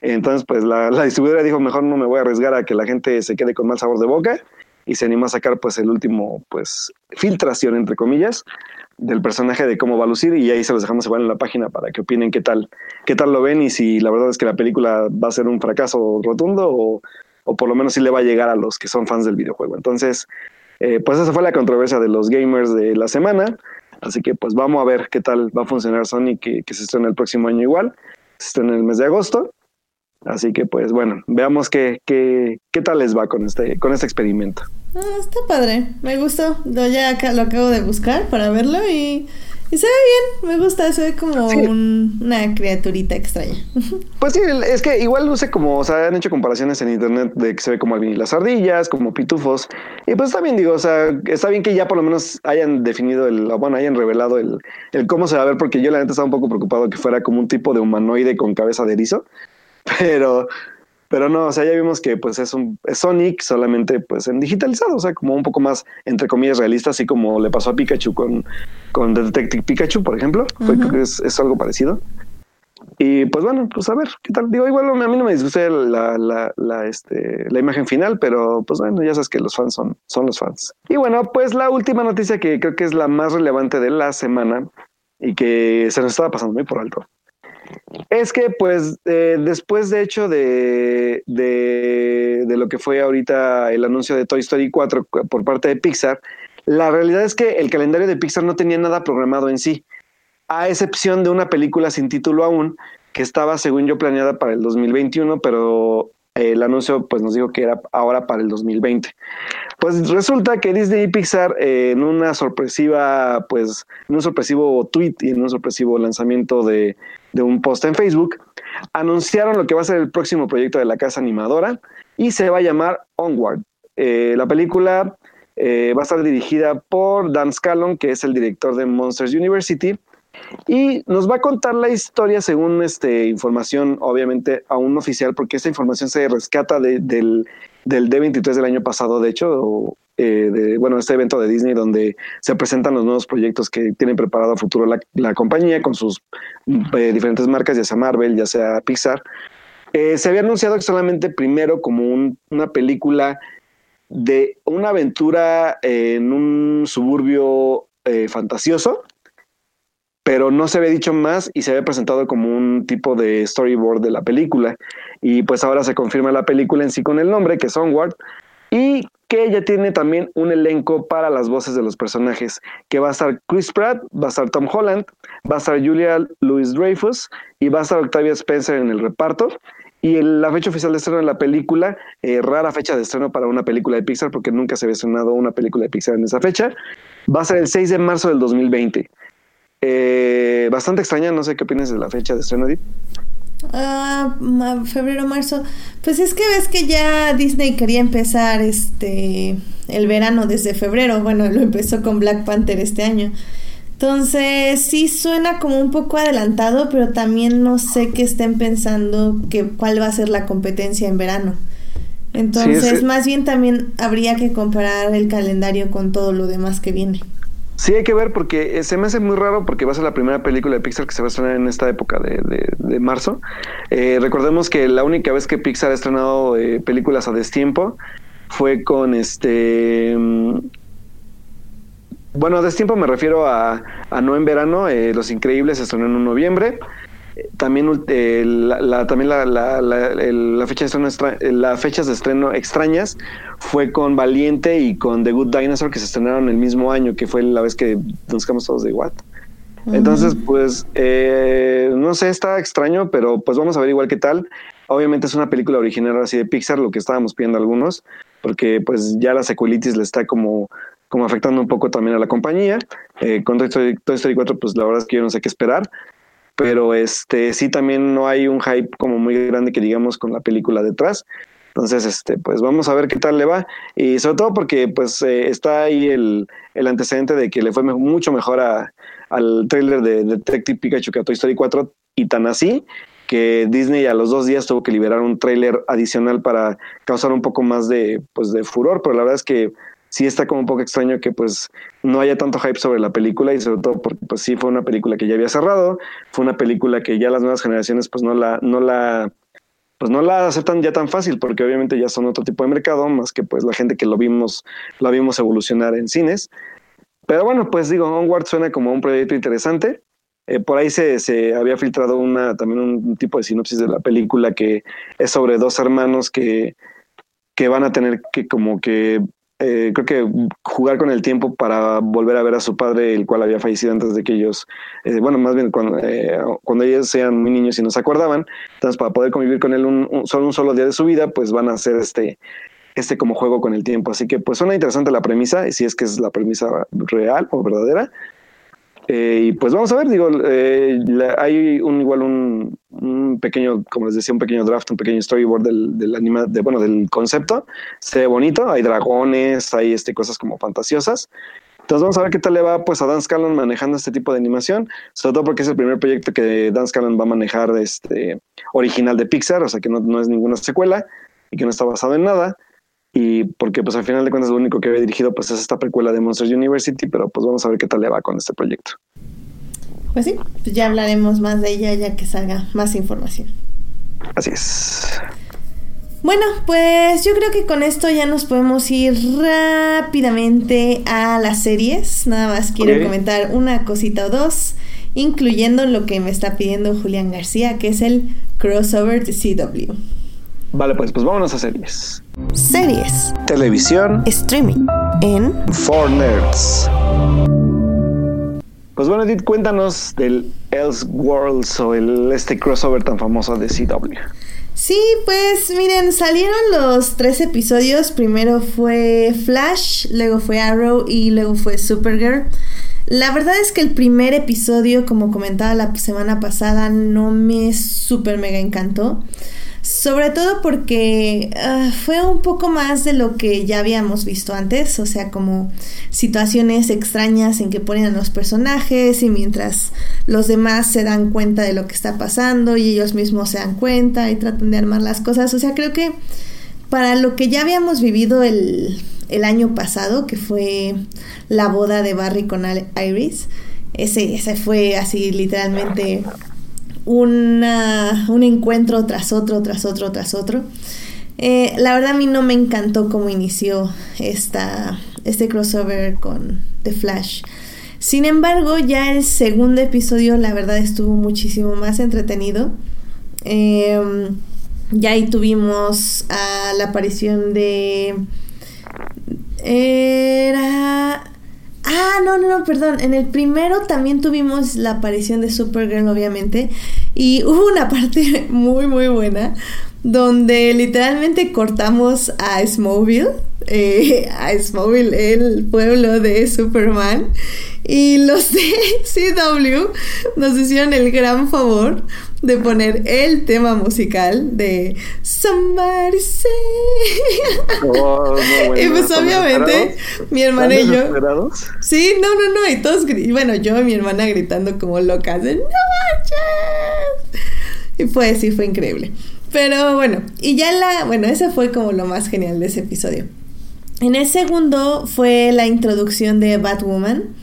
Entonces, pues la, distribuidora dijo, mejor no me voy a arriesgar a que la gente se quede con mal sabor de boca y se animó a sacar pues el último, pues, filtración, entre comillas, del personaje de cómo va a lucir y ahí se los dejamos igual en la página para que opinen qué tal, qué tal lo ven y si la verdad es que la película va a ser un fracaso rotundo o, o por lo menos si le va a llegar a los que son fans del videojuego. Entonces, eh, pues esa fue la controversia de los gamers de la semana. Así que pues vamos a ver qué tal va a funcionar Sonic que, que se estrena el próximo año igual. Se estrena en el mes de agosto. Así que pues bueno, veamos qué, qué, qué tal les va con este, con este experimento. Ah, está padre, me gustó. Yo ya acá lo acabo de buscar para verlo y y se ve bien, me gusta, se ve como una criaturita extraña. Pues sí, es que igual luce como, o sea, han hecho comparaciones en internet de que se ve como Alvin y las ardillas, como pitufos. Y pues también digo, o sea, está bien que ya por lo menos hayan definido el, bueno, hayan revelado el, el cómo se va a ver, porque yo la neta estaba un poco preocupado que fuera como un tipo de humanoide con cabeza de erizo. Pero, pero no, o sea, ya vimos que pues es un Sonic solamente pues en digitalizado, o sea, como un poco más entre comillas realista, así como le pasó a Pikachu con, con Detective Pikachu, por ejemplo. es, algo parecido. Y pues bueno, pues a ver, ¿qué tal? Digo, igual a mí no me disgusta la, la, la, este, la imagen final, pero pues bueno, ya sabes que los fans son, son los fans. Y bueno, pues la última noticia que creo que es la más relevante de la semana y que se nos estaba pasando muy por alto es que, pues, eh, después de hecho de, de, lo que fue ahorita el anuncio de Toy Story 4 por parte de Pixar, la realidad es que el calendario de Pixar no tenía nada programado en sí, a excepción de una película sin título aún, que estaba, según yo, planeada para el 2021, pero el anuncio pues nos dijo que era ahora para el 2020. Pues resulta que Disney y Pixar eh, en una sorpresiva, pues en un sorpresivo tweet y en un sorpresivo lanzamiento de, un post en Facebook, anunciaron lo que va a ser el próximo proyecto de la casa animadora y se va a llamar Onward. Eh, la película eh, va a estar dirigida por Dan Scallon, que es el director de Monsters University, y nos va a contar la historia según este, información, obviamente, aún oficial, porque esta información se rescata del, del D23 del año pasado, de hecho, eh, bueno, este evento de Disney donde se presentan los nuevos proyectos que tienen preparado a futuro la, compañía con sus eh, diferentes marcas, ya sea Marvel, ya sea Pixar. Eh, se había anunciado solamente primero como una película de una aventura en un suburbio fantasioso, pero no se había dicho más y se había presentado como un tipo de storyboard de la película. Y pues ahora se confirma la película en sí con el nombre, que es Onward, y que ya tiene también un elenco para las voces de los personajes, que va a estar Chris Pratt, va a estar Tom Holland, va a estar Julia Louis Dreyfus y va a estar Octavia Spencer en el reparto. Y la fecha oficial de estreno de la película, eh, rara fecha de estreno para una película de Pixar, porque nunca se había estrenado una película de Pixar en esa fecha, va a ser el 6 de marzo del 2020. Eh, bastante extraña, no sé qué opinas de la fecha de estreno, Ah, febrero, marzo. Pues es que ves que ya Disney quería empezar este el verano desde febrero. Bueno, lo empezó con Black Panther este año. Entonces, sí suena como un poco adelantado, pero también no sé qué estén pensando que cuál va a ser la competencia en verano. Entonces, más bien también habría que comparar el calendario con todo lo demás que viene. Sí, hay que ver porque se me hace muy raro porque va a ser la primera película de Pixar que se va a estrenar en esta época de, marzo. Eh, recordemos que la única vez que Pixar ha estrenado eh, películas a destiempo fue con este... Mm, bueno, a destiempo me refiero a, No en Verano, eh, Los Increíbles se estrenó en noviembre también eh, la, también la, la, fecha de estreno las fechas de estreno extrañas fue con Valiente y con The Good Dinosaur que se estrenaron el mismo año que fue la vez que nos quedamos todos de What. Entonces pues eh, no sé está extraño pero pues vamos a ver igual qué tal. Obviamente es una película original así de Pixar lo que estábamos pidiendo algunos porque pues ya la secuelitis le está como como afectando un poco también a la compañía. Eh, con Toy Story, Toy Story 4, pues la verdad es que yo no sé qué esperar pero este sí también no hay un hype como muy grande que digamos con la película detrás. Entonces, este, pues vamos a ver qué tal le va. Y sobre todo porque pues eh, está ahí el, el, antecedente de que le fue mucho mejor a, al trailer de, Detective Pikachu que a Toy Story 4 y tan así que Disney a los dos días tuvo que liberar un trailer adicional para causar un poco más de, pues, de furor, pero la verdad es que sí está como un poco extraño que pues no haya tanto hype sobre la película y sobre todo porque pues sí fue una película que ya había cerrado, fue una película que ya las nuevas generaciones pues no la, no la, pues no la aceptan ya tan fácil porque obviamente ya son otro tipo de mercado, más que pues la gente que lo vimos, lo vimos evolucionar en cines. Pero bueno, pues digo, Onward suena como un proyecto interesante. Eh, por ahí se, se, había filtrado una, también un tipo de sinopsis de la película que es sobre dos hermanos que, que van a tener que como que eh, creo que jugar con el tiempo para volver a ver a su padre, el cual había fallecido antes de que ellos, eh, bueno, más bien cuando, eh, cuando ellos sean muy niños y no se acordaban, entonces para poder convivir con él un, solo un solo día de su vida, pues van a hacer este, este como juego con el tiempo. Así que pues suena interesante la premisa, si es que es la premisa real o verdadera. Eh, y pues vamos a ver, digo, eh, hay un igual un, pequeño, como les decía, un pequeño draft, un pequeño storyboard del, del anima, de, bueno, del concepto. Se ve bonito, hay dragones, hay este, cosas como fantasiosas. Entonces vamos a ver qué tal le va pues a Dan Scanlon manejando este tipo de animación, sobre todo porque es el primer proyecto que Dan Scanlon va a manejar este original de Pixar, o sea que no, no es ninguna secuela y que no está basado en nada y porque pues al final de cuentas lo único que había dirigido pues es esta precuela de Monsters University, pero pues vamos a ver qué tal le va con este proyecto. Pues sí, pues ya hablaremos más de ella ya que salga más información. Así es. Bueno, pues yo creo que con esto ya nos podemos ir rápidamente a las series. Nada más quiero comentar una cosita o dos, incluyendo lo que me está pidiendo Julián García, que es el crossover de CW. Vale, pues, pues vámonos a series. Series. Televisión. Streaming. En. For Nerds. Pues bueno, Edith, cuéntanos del Elseworlds o el, este crossover tan famoso de CW. Sí, pues miren, salieron los tres episodios. Primero fue Flash, luego fue Arrow y luego fue Supergirl. La verdad es que el primer episodio, como comentaba la semana pasada, no me super mega encantó. Sobre todo porque ah, fue un poco más de lo que ya habíamos visto antes, o sea, como situaciones extrañas en que ponen a los personajes y mientras los demás se dan cuenta de lo que está pasando y ellos mismos se dan cuenta y tratan de armar las cosas. O sea, creo que para lo que ya habíamos vivido el, el año pasado, que fue la boda de Barry con Iris, ese, ese fue así literalmente una, un encuentro tras otro, tras otro, tras otro. Eh, la verdad a mí no me encantó cómo inició esta, este crossover con The Flash. Sin embargo, ya el segundo episodio la verdad estuvo muchísimo más entretenido. Em, ya ahí tuvimos la aparición de... Era Ah, no, no, no, perdón. En el primero también tuvimos la aparición de Supergirl, obviamente. Y hubo una parte muy, muy buena donde literalmente cortamos a Smallville, eh, a Smallville, el pueblo de Superman, y los de CW nos hicieron el gran favor de poner el tema musical de Somebody Say. Oh, y pues obviamente mi hermana y yo. Sí, no, no, no. Y todos, bueno, yo y mi hermana gritando como locas de ¡No manches! Y pues sí, fue increíble. Pero bueno, y ya la, bueno, ese fue como lo más genial de ese episodio. En el segundo fue la introducción de Batwoman,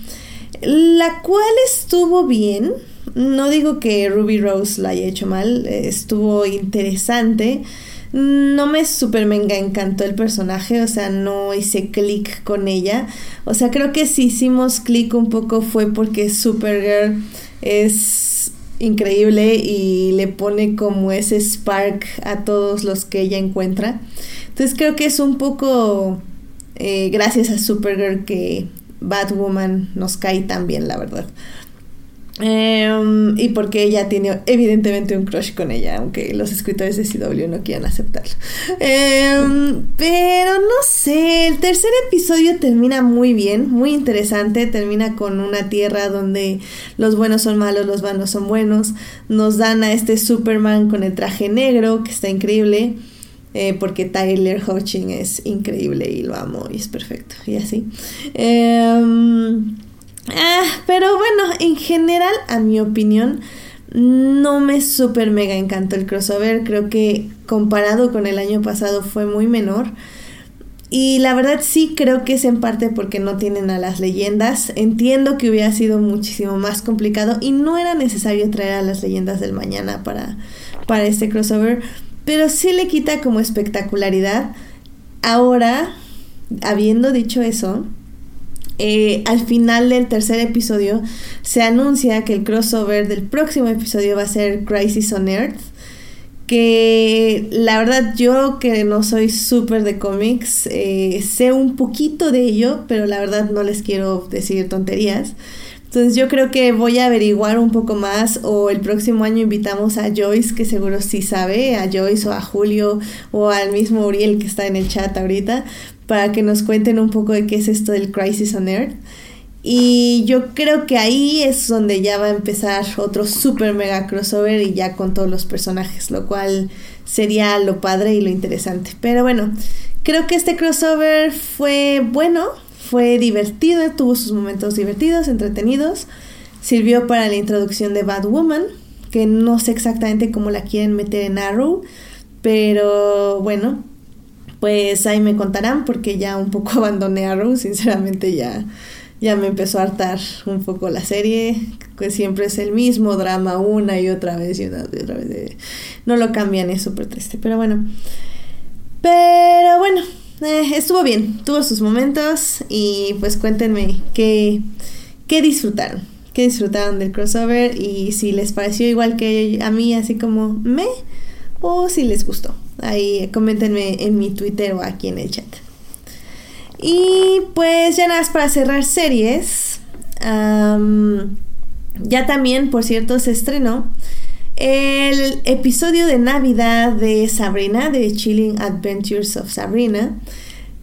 la cual estuvo bien. No digo que Ruby Rose la haya hecho mal, estuvo interesante. No me super mega encantó el personaje, o sea, no hice clic con ella. O sea, creo que si hicimos clic un poco fue porque Supergirl es increíble y le pone como ese spark a todos los que ella encuentra. Entonces creo que es un poco eh, gracias a Supergirl que Batwoman nos cae tan bien, la verdad. Em, y porque ella tiene evidentemente un crush con ella, aunque los escritores de CW no quieran aceptarlo. Em, pero no sé, el tercer episodio termina muy bien, muy interesante, termina con una tierra donde los buenos son malos, los malos son buenos. Nos dan a este Superman con el traje negro, que está increíble. Eh, porque Tyler Hoechlin es increíble y lo amo y es perfecto y así. Em, ah, pero bueno, en general, a mi opinión, no me super mega encantó el crossover. Creo que comparado con el año pasado fue muy menor. Y la verdad sí creo que es en parte porque no tienen a las leyendas. Entiendo que hubiera sido muchísimo más complicado y no era necesario traer a las leyendas del mañana para, para este crossover pero sí le quita como espectacularidad. Ahora, habiendo dicho eso, eh, al final del tercer episodio se anuncia que el crossover del próximo episodio va a ser Crisis on Earth. Que la verdad yo que no soy súper de cómics, eh, sé un poquito de ello, pero la verdad no les quiero decir tonterías. Entonces yo creo que voy a averiguar un poco más o el próximo año invitamos a Joyce, que seguro sí sabe, a Joyce o a Julio o al mismo Uriel que está en el chat ahorita, para que nos cuenten un poco de qué es esto del Crisis on Earth. Y yo creo que ahí es donde ya va a empezar otro super mega crossover y ya con todos los personajes, lo cual sería lo padre y lo interesante. Pero bueno, creo que este crossover fue bueno, fue divertido, tuvo sus momentos divertidos, entretenidos. Sirvió para la introducción de Batwoman, que no sé exactamente cómo la quieren meter en Arrow, pero bueno, pues ahí me contarán porque ya un poco abandoné Arrow, sinceramente ya, ya me empezó a hartar un poco la serie, que siempre es el mismo drama una y otra vez y una y otra vez. No lo cambian, es súper triste, pero bueno. Pero bueno, eh, estuvo bien, tuvo sus momentos y pues cuéntenme qué, qué disfrutaron, qué disfrutaron del crossover y si les pareció igual que a mí, así como me, o si les gustó. Ahí coméntenme en mi Twitter o aquí en el chat. Y pues ya nada más para cerrar series. ya también, por cierto, se estrenó el episodio de Navidad de Sabrina, de Chilling Adventures of Sabrina.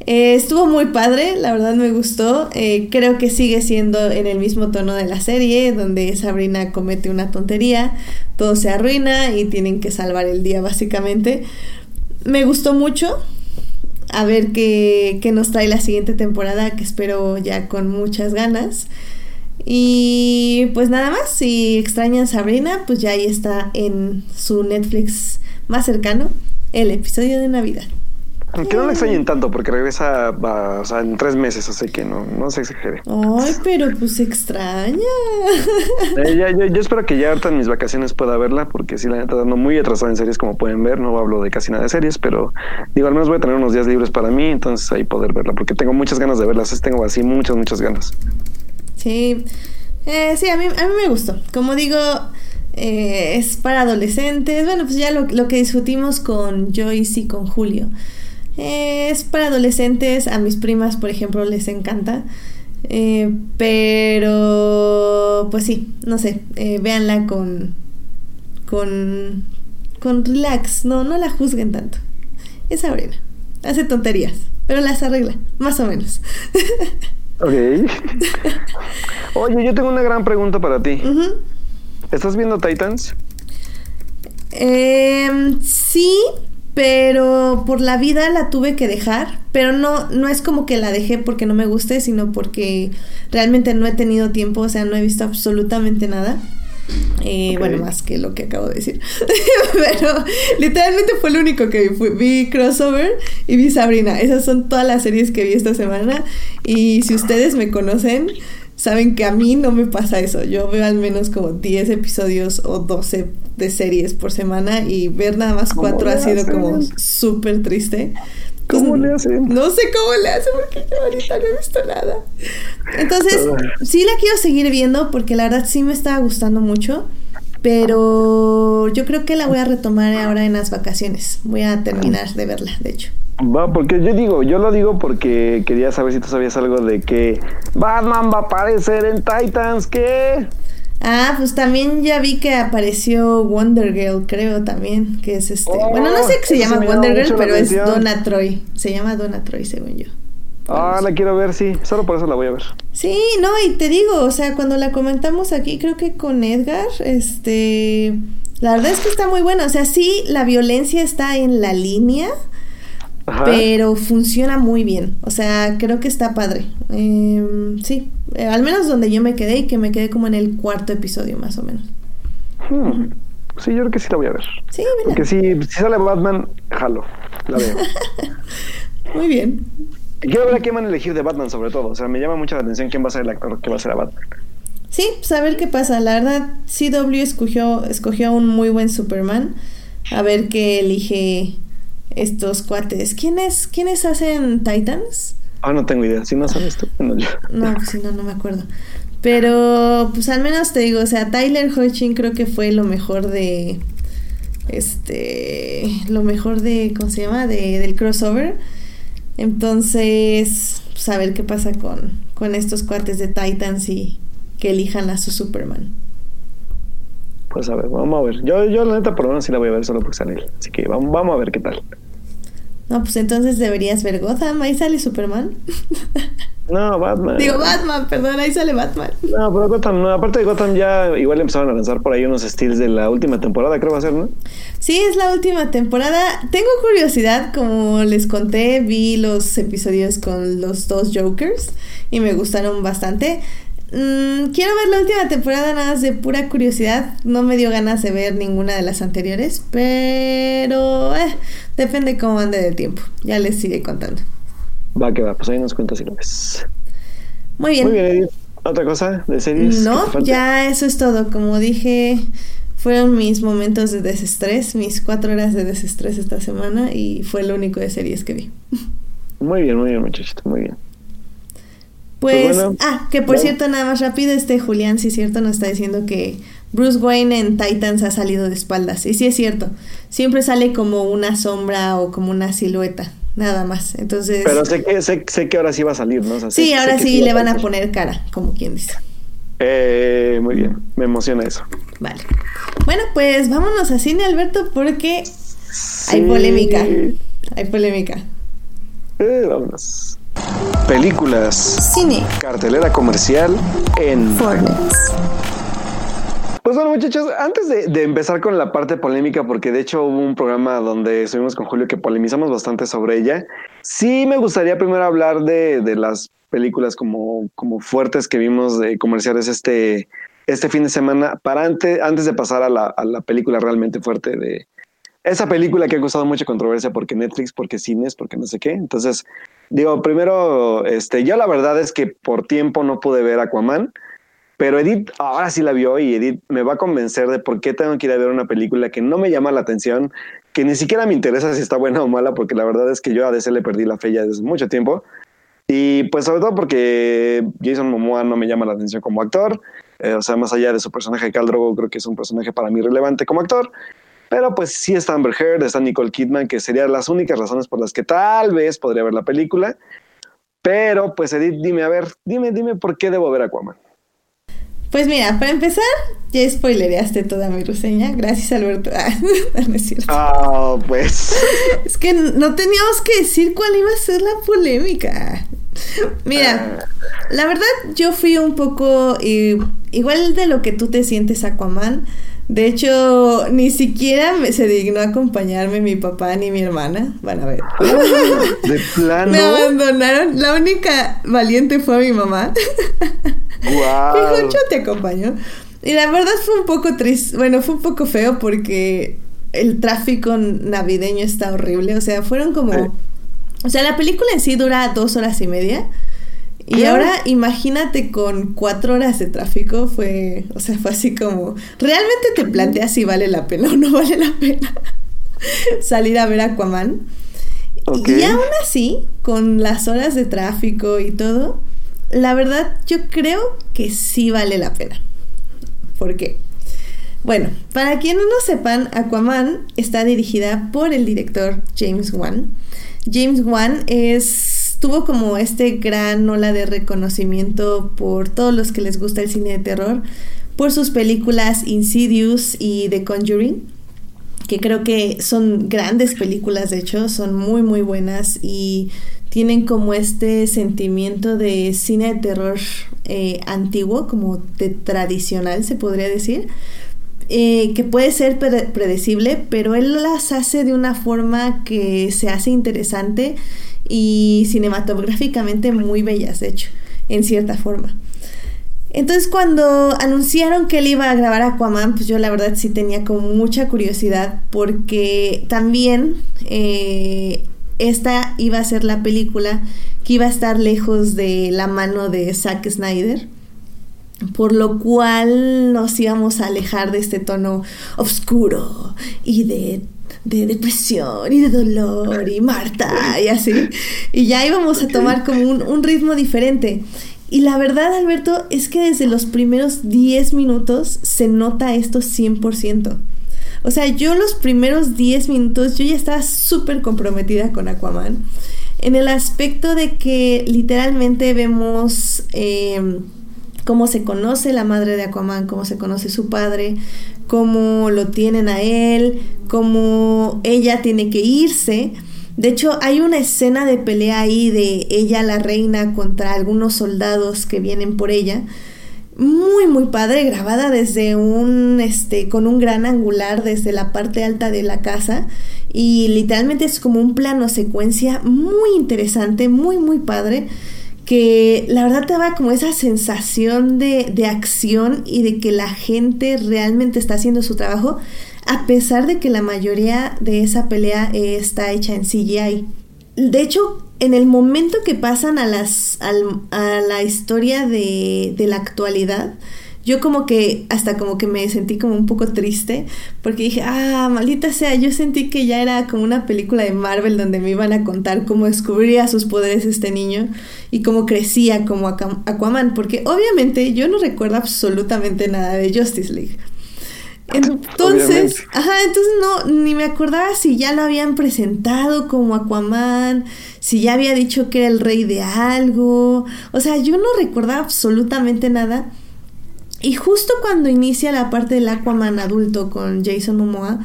Eh, estuvo muy padre, la verdad me gustó. Eh, creo que sigue siendo en el mismo tono de la serie, donde Sabrina comete una tontería, todo se arruina y tienen que salvar el día básicamente. Me gustó mucho. A ver qué, qué nos trae la siguiente temporada, que espero ya con muchas ganas. Y pues nada más, si extrañan Sabrina, pues ya ahí está en su Netflix más cercano el episodio de Navidad. Aunque no la extrañen tanto porque regresa o sea, en tres meses, así que no, no se exagere. Ay, pero pues extraña. Eh, yo, espero que ya ahorita en mis vacaciones pueda verla porque sí, la neta dando muy atrasada en series como pueden ver. No hablo de casi nada de series, pero digo, al menos voy a tener unos días libres para mí, entonces ahí poder verla porque tengo muchas ganas de verlas. Tengo así muchas, muchas ganas. Sí, eh, sí, a mí, a mí me gustó. Como digo, eh, es para adolescentes. Bueno, pues ya lo, lo, que discutimos con Joyce y con Julio. Eh, es para adolescentes. A mis primas, por ejemplo, les encanta. pero, pues sí, no sé. véanla con, con, con relax. No, no la juzguen tanto. Es Sabrina. Hace tonterías, pero las arregla, más o menos. Ok. Oye, yo tengo una gran pregunta para ti. ¿Estás viendo Titans? Eh, sí, pero por la vida la tuve que dejar. Pero no, no es como que la dejé porque no me guste, sino porque realmente no he tenido tiempo, o sea, no he visto absolutamente nada. Eh, Bueno, más que lo que acabo de decir. Pero literalmente fue lo único que vi. vi Crossover y vi Sabrina. Esas son todas las series que vi esta semana. Y si ustedes me conocen, saben que a mí no me pasa eso. Yo veo al menos como 10 episodios o 12 de series por semana y ver nada más cuatro ha sido como súper triste. ¿Cómo le hace? No sé cómo le hace porque yo ahorita no he visto nada. Entonces, sí la quiero seguir viendo porque la verdad sí me estaba gustando mucho. Pero yo creo que la voy a retomar ahora en las vacaciones. Voy a terminar de verla, de hecho. Va, porque yo digo, yo lo digo porque quería saber si tú sabías algo de que Batman va a aparecer en Titans, ¿qué? Ah, pues también ya vi que apareció Wonder Girl, creo también, que es este. Oh, bueno, no sé qué se llama Wonder Girl, pero es. Donna Troy. Se llama Donna Troy, según yo. Ah, la quiero ver, sí. Solo por eso la voy a ver. Sí, no, y te digo, o sea, cuando la comentamos aquí, creo que con Edgar, este, la verdad es que está muy buena, o sea, sí, la violencia está en la línea, Ajá. pero funciona muy bien, o sea, creo que está padre. Em, sí, eh, al menos donde yo me quedé y que me quedé como en el cuarto episodio más o menos. Hmm. Sí, yo creo que sí la voy a ver. Sí, Porque mira, si, si sale Batman, jalo. La veo. muy bien. Y quiero ver a quién van a elegir de Batman, sobre todo. O sea, me llama mucho la atención quién va a ser el actor que va a ser a Batman. Sí, pues a ver qué pasa. La verdad, CW escogió, escogió a un muy buen Superman. A ver qué elige estos cuates. ¿Quiénes, ¿Quiénes hacen Titans? Ah, no tengo idea. Si no sabes tú, bueno, yo. No, pues si no, no me acuerdo. Pero, pues al menos te digo, o sea, Tyler Hoechlin creo que fue lo mejor de. Este. Lo mejor de. ¿Cómo se llama? De, del crossover. Entonces, pues a ver qué pasa con, con estos cuates de Titans y que elijan a su Superman. Pues a ver, vamos a ver. Yo, yo la neta, por lo menos sí la voy a ver solo porque sale él. Así que vamos, vamos a ver qué tal. No, pues entonces deberías ver Gotham, ahí sale Superman. No, Batman. Digo Batman, perdón, ahí sale Batman. No, pero Gotham, no. Aparte de Gotham, ya igual empezaron a lanzar por ahí unos steals de la última temporada, creo va a ser, ¿no? Sí, es la última temporada. Tengo curiosidad, como les conté, vi los episodios con los dos Jokers y me gustaron bastante. Mm, quiero ver la última temporada nada más de pura curiosidad. No me dio ganas de ver ninguna de las anteriores, pero eh, depende cómo ande de tiempo. Ya les sigue contando. Va que va, pues ahí nos cuentas si lo ves. Muy bien. Muy bien, Edith. ¿Otra cosa de series? No, ya eso es todo. Como dije, fueron mis momentos de desestrés, mis cuatro horas de desestrés esta semana y fue lo único de series que vi. Muy bien, muy bien, muchachito, muy bien. Pues, Pues bueno, ah, que por bueno. cierto, nada más rápido, este Julián, sí es cierto, nos está diciendo que Bruce Wayne en Titans ha salido de espaldas. Y sí es cierto, siempre sale como una sombra o como una silueta, nada más. Entonces, Pero sé que, sé, sé que ahora sí va a salir, ¿no? O sea, sé- sí, sé ahora sí le van a poner cara, como quien dice. Eh, muy bien, me emociona eso. Vale. Bueno, pues vámonos a cine, Alberto, porque hay polémica. Hay polémica. Eh, vámonos. Películas. Cine. Cartelera comercial en... Fortnite. Pues bueno, muchachos, antes de, de empezar con la parte polémica, porque de hecho hubo un programa donde estuvimos con Julio que polemizamos bastante sobre ella, sí me gustaría primero hablar de, de las películas como, como fuertes que vimos de comerciales este, este fin de semana, para antes, antes de pasar a la, a la película realmente fuerte de esa película que ha causado mucha controversia porque Netflix, porque cines, porque no sé qué. Entonces, digo, primero, este, yo la verdad es que por tiempo no pude ver Aquaman. Pero Edith ahora sí la vio y Edith me va a convencer de por qué tengo que ir a ver una película que no me llama la atención, que ni siquiera me interesa si está buena o mala, porque la verdad es que yo a DC le perdí la fe ya desde mucho tiempo. Y pues sobre todo porque Jason Momoa no me llama la atención como actor, eh, o sea, más allá de su personaje de Khal Drogo, creo que es un personaje para mí relevante como actor. Pero pues sí está Amber Heard, está Nicole Kidman, que serían las únicas razones por las que tal vez podría ver la película. Pero pues Edith, dime, a ver, dime, dime por qué debo ver Aquaman. Pues mira, para empezar, ya spoilereaste toda mi reseña. Gracias, Alberto. Ah, no es cierto. Ah, pues. Es que no teníamos que decir cuál iba a ser la polémica. Mira, la verdad yo fui un poco eh, igual de lo que tú te sientes Aquaman. De hecho, ni siquiera me, se dignó acompañarme mi papá ni mi hermana. Van a ver. De plano. Me abandonaron. La única valiente fue mi mamá. Guau. Dijo, yo te acompaño. Y la verdad fue un poco triste, bueno, fue un poco feo porque el tráfico navideño está horrible, o sea, fueron como... O sea, la película en sí dura dos horas y media. Y ahora imagínate con cuatro horas de tráfico, fue, o sea, fue así como, realmente te planteas si vale la pena o no vale la pena salir a ver Aquaman. Y aún así, con las horas de tráfico y todo, la verdad yo creo que sí vale la pena. ¿Por qué? Bueno, para quienes no sepan, Aquaman está dirigida por el director James Wan. James Wan es, tuvo como este gran ola de reconocimiento por todos los que les gusta el cine de terror, por sus películas Insidious y The Conjuring, que creo que son grandes películas, de hecho, son muy muy buenas y tienen como este sentimiento de cine de terror eh, antiguo, como de tradicional se podría decir, eh, que puede ser predecible, pero él las hace de una forma que se hace interesante y cinematográficamente muy bellas, de hecho, en cierta forma. Entonces cuando anunciaron que él iba a grabar Aquaman, pues yo la verdad sí tenía como mucha curiosidad porque también eh, esta iba a ser la película que iba a estar lejos de la mano de Zack Snyder por lo cual nos íbamos a alejar de este tono oscuro y de, depresión y de dolor y Marta y así. Y ya íbamos a tomar como un, ritmo diferente. Y la verdad, Alberto, es que desde los primeros 10 minutos se nota esto 100%. O sea, yo los primeros 10 minutos yo ya estaba súper comprometida con Aquaman. En el aspecto de que literalmente vemos... Eh, cómo se conoce la madre de Aquaman, cómo se conoce su padre, cómo lo tienen a él, cómo ella tiene que irse. De hecho, hay una escena de pelea ahí de ella, la reina, contra algunos soldados que vienen por ella. Muy, muy padre, grabada desde un, este, con un gran angular desde la parte alta de la casa. Y literalmente es como un plano secuencia muy interesante, muy, muy padre que la verdad te da como esa sensación de, de, acción y de que la gente realmente está haciendo su trabajo, a pesar de que la mayoría de esa pelea está hecha en CGI. De hecho, en el momento que pasan a, las, a la historia de, de la actualidad, yo como que hasta como que me sentí como un poco triste porque dije, ah, maldita sea, yo sentí que ya era como una película de Marvel donde me iban a contar cómo descubría sus poderes este niño y cómo crecía como Aquaman, porque obviamente yo no recuerdo absolutamente nada de Justice League. Entonces, ajá, entonces no, ni me acordaba si ya lo habían presentado como Aquaman, si ya había dicho que era el rey de algo, o sea, yo no recordaba absolutamente nada. Y justo cuando inicia la parte del Aquaman adulto con Jason Momoa,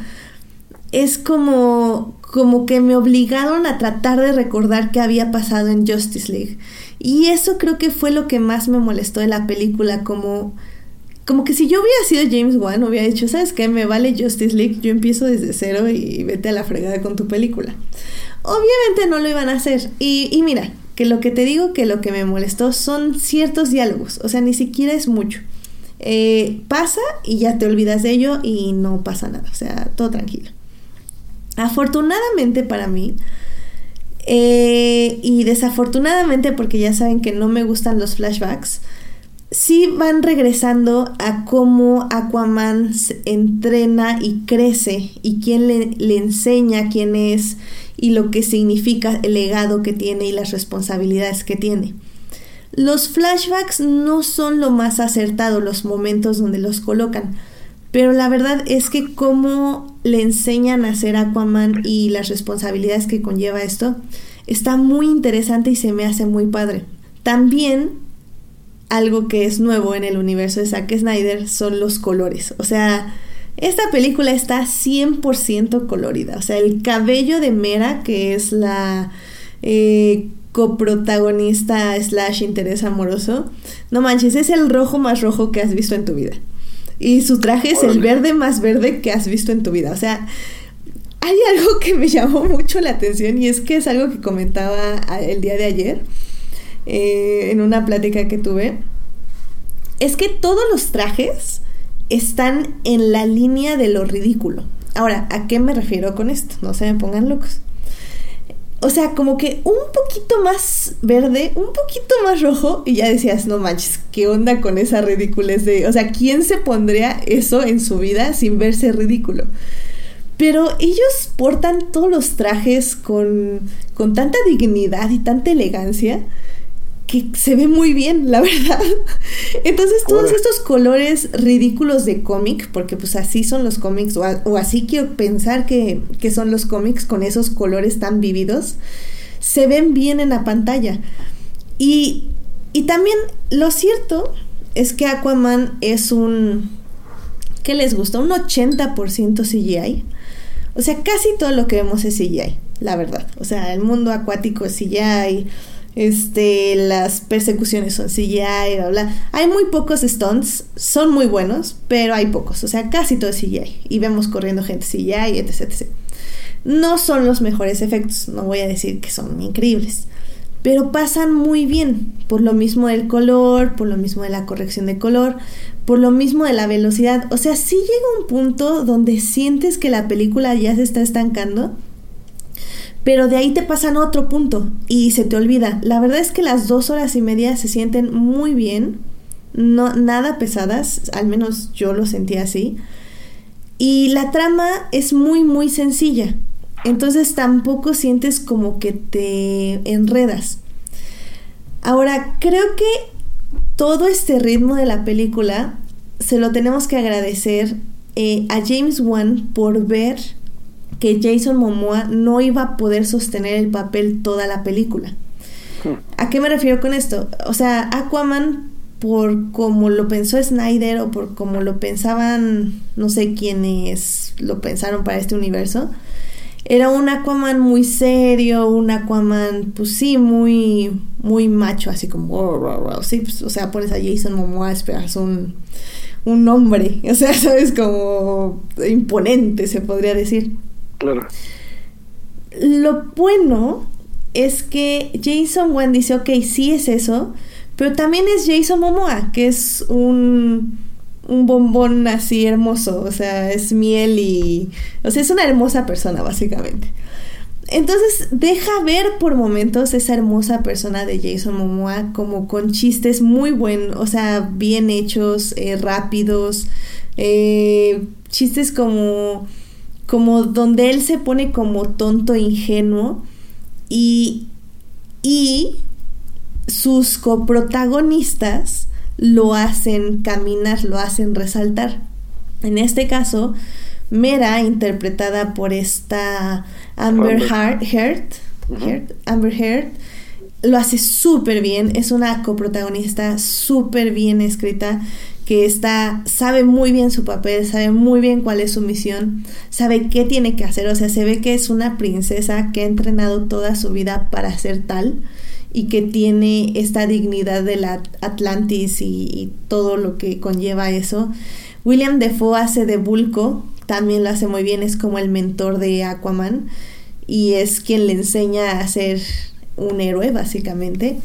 es como, como que me obligaron a tratar de recordar qué había pasado en Justice League. Y eso creo que fue lo que más me molestó de la película, como, como que si yo hubiera sido James Wan, hubiera dicho, ¿sabes qué? Me vale Justice League, yo empiezo desde cero y vete a la fregada con tu película. Obviamente no lo iban a hacer. Y, y mira, que lo que te digo que lo que me molestó son ciertos diálogos, o sea, ni siquiera es mucho. Eh, pasa y ya te olvidas de ello y no pasa nada, o sea, todo tranquilo. Afortunadamente para mí, eh, y desafortunadamente porque ya saben que no me gustan los flashbacks, sí van regresando a cómo Aquaman entrena y crece y quién le, le, enseña quién es y lo que significa el legado que tiene y las responsabilidades que tiene. Los flashbacks no son lo más acertado los momentos donde los colocan, pero la verdad es que cómo le enseñan a ser Aquaman y las responsabilidades que conlleva esto, está muy interesante y se me hace muy padre. También algo que es nuevo en el universo de Zack Snyder son los colores. O sea, esta película está 100% colorida. O sea, el cabello de Mera, que es la eh, coprotagonista slash interés amoroso, no manches, es el rojo más rojo que has visto en tu vida. Y su traje es el verde más verde que has visto en tu vida. O sea, hay algo que me llamó mucho la atención y es que es algo que comentaba el día de ayer eh, en una plática que tuve. Es que todos los trajes están en la línea de lo ridículo. Ahora, ¿a qué me refiero con esto? No se me pongan locos. O sea, como que un poquito más verde, un poquito más rojo, y ya decías, no manches, ¿qué onda con esa ridiculez de. O sea, ¿quién se pondría eso en su vida sin verse ridículo? Pero ellos portan todos los trajes con, con tanta dignidad y tanta elegancia que se ve muy bien, la verdad. Entonces todos estos colores ridículos de cómic, porque pues así son los cómics, o, así quiero pensar que, que, son los cómics con esos colores tan vividos, se ven bien en la pantalla. Y, y también lo cierto es que Aquaman es un... ¿Qué les gusta? Un 80% CGI. O sea, casi todo lo que vemos es CGI, la verdad. O sea, el mundo acuático es CGI este, las persecuciones son CGI, bla, bla. Hay muy pocos stunts, son muy buenos, pero hay pocos. O sea, casi todo es CGI. Y vemos corriendo gente CGI, etc, etc. No son los mejores efectos, no voy a decir que son increíbles. Pero pasan muy bien, por lo mismo del color, por lo mismo de la corrección de color, por lo mismo de la velocidad. O sea, sí llega un punto donde sientes que la película ya se está estancando pero de ahí te pasan otro punto y se te olvida. La verdad es que las dos horas y media se sienten muy bien, no, nada pesadas, al menos yo lo sentí así. Y la trama es muy, muy sencilla. Entonces tampoco sientes como que te enredas. Ahora, creo que todo este ritmo de la película se lo tenemos que agradecer eh, a James Wan por ver que Jason Momoa no iba a poder sostener el papel toda la película. Hmm. ¿A qué me refiero con esto? O sea, Aquaman, por como lo pensó Snyder o por como lo pensaban, no sé quiénes lo pensaron para este universo, era un Aquaman muy serio, un Aquaman, pues sí, muy, muy macho, así como, sí, pues, o sea, pones a Jason Momoa, esperas un, un hombre, o sea, sabes, como imponente, se podría decir. Claro. Lo bueno es que Jason Wan dice, ok, sí es eso, pero también es Jason Momoa, que es un, un bombón así hermoso, o sea, es miel y... O sea, es una hermosa persona, básicamente. Entonces deja ver por momentos esa hermosa persona de Jason Momoa como con chistes muy buenos, o sea, bien hechos, eh, rápidos, eh, chistes como como donde él se pone como tonto ingenuo y, y sus coprotagonistas lo hacen caminar, lo hacen resaltar. En este caso, Mera, interpretada por esta Amber, Heard, Amber Heard, lo hace súper bien, es una coprotagonista súper bien escrita que está, sabe muy bien su papel, sabe muy bien cuál es su misión, sabe qué tiene que hacer, o sea, se ve que es una princesa que ha entrenado toda su vida para ser tal y que tiene esta dignidad de la Atlantis y, todo lo que conlleva eso. William Defoe hace de Bulko, también lo hace muy bien, es como el mentor de Aquaman y es quien le enseña a ser un héroe básicamente.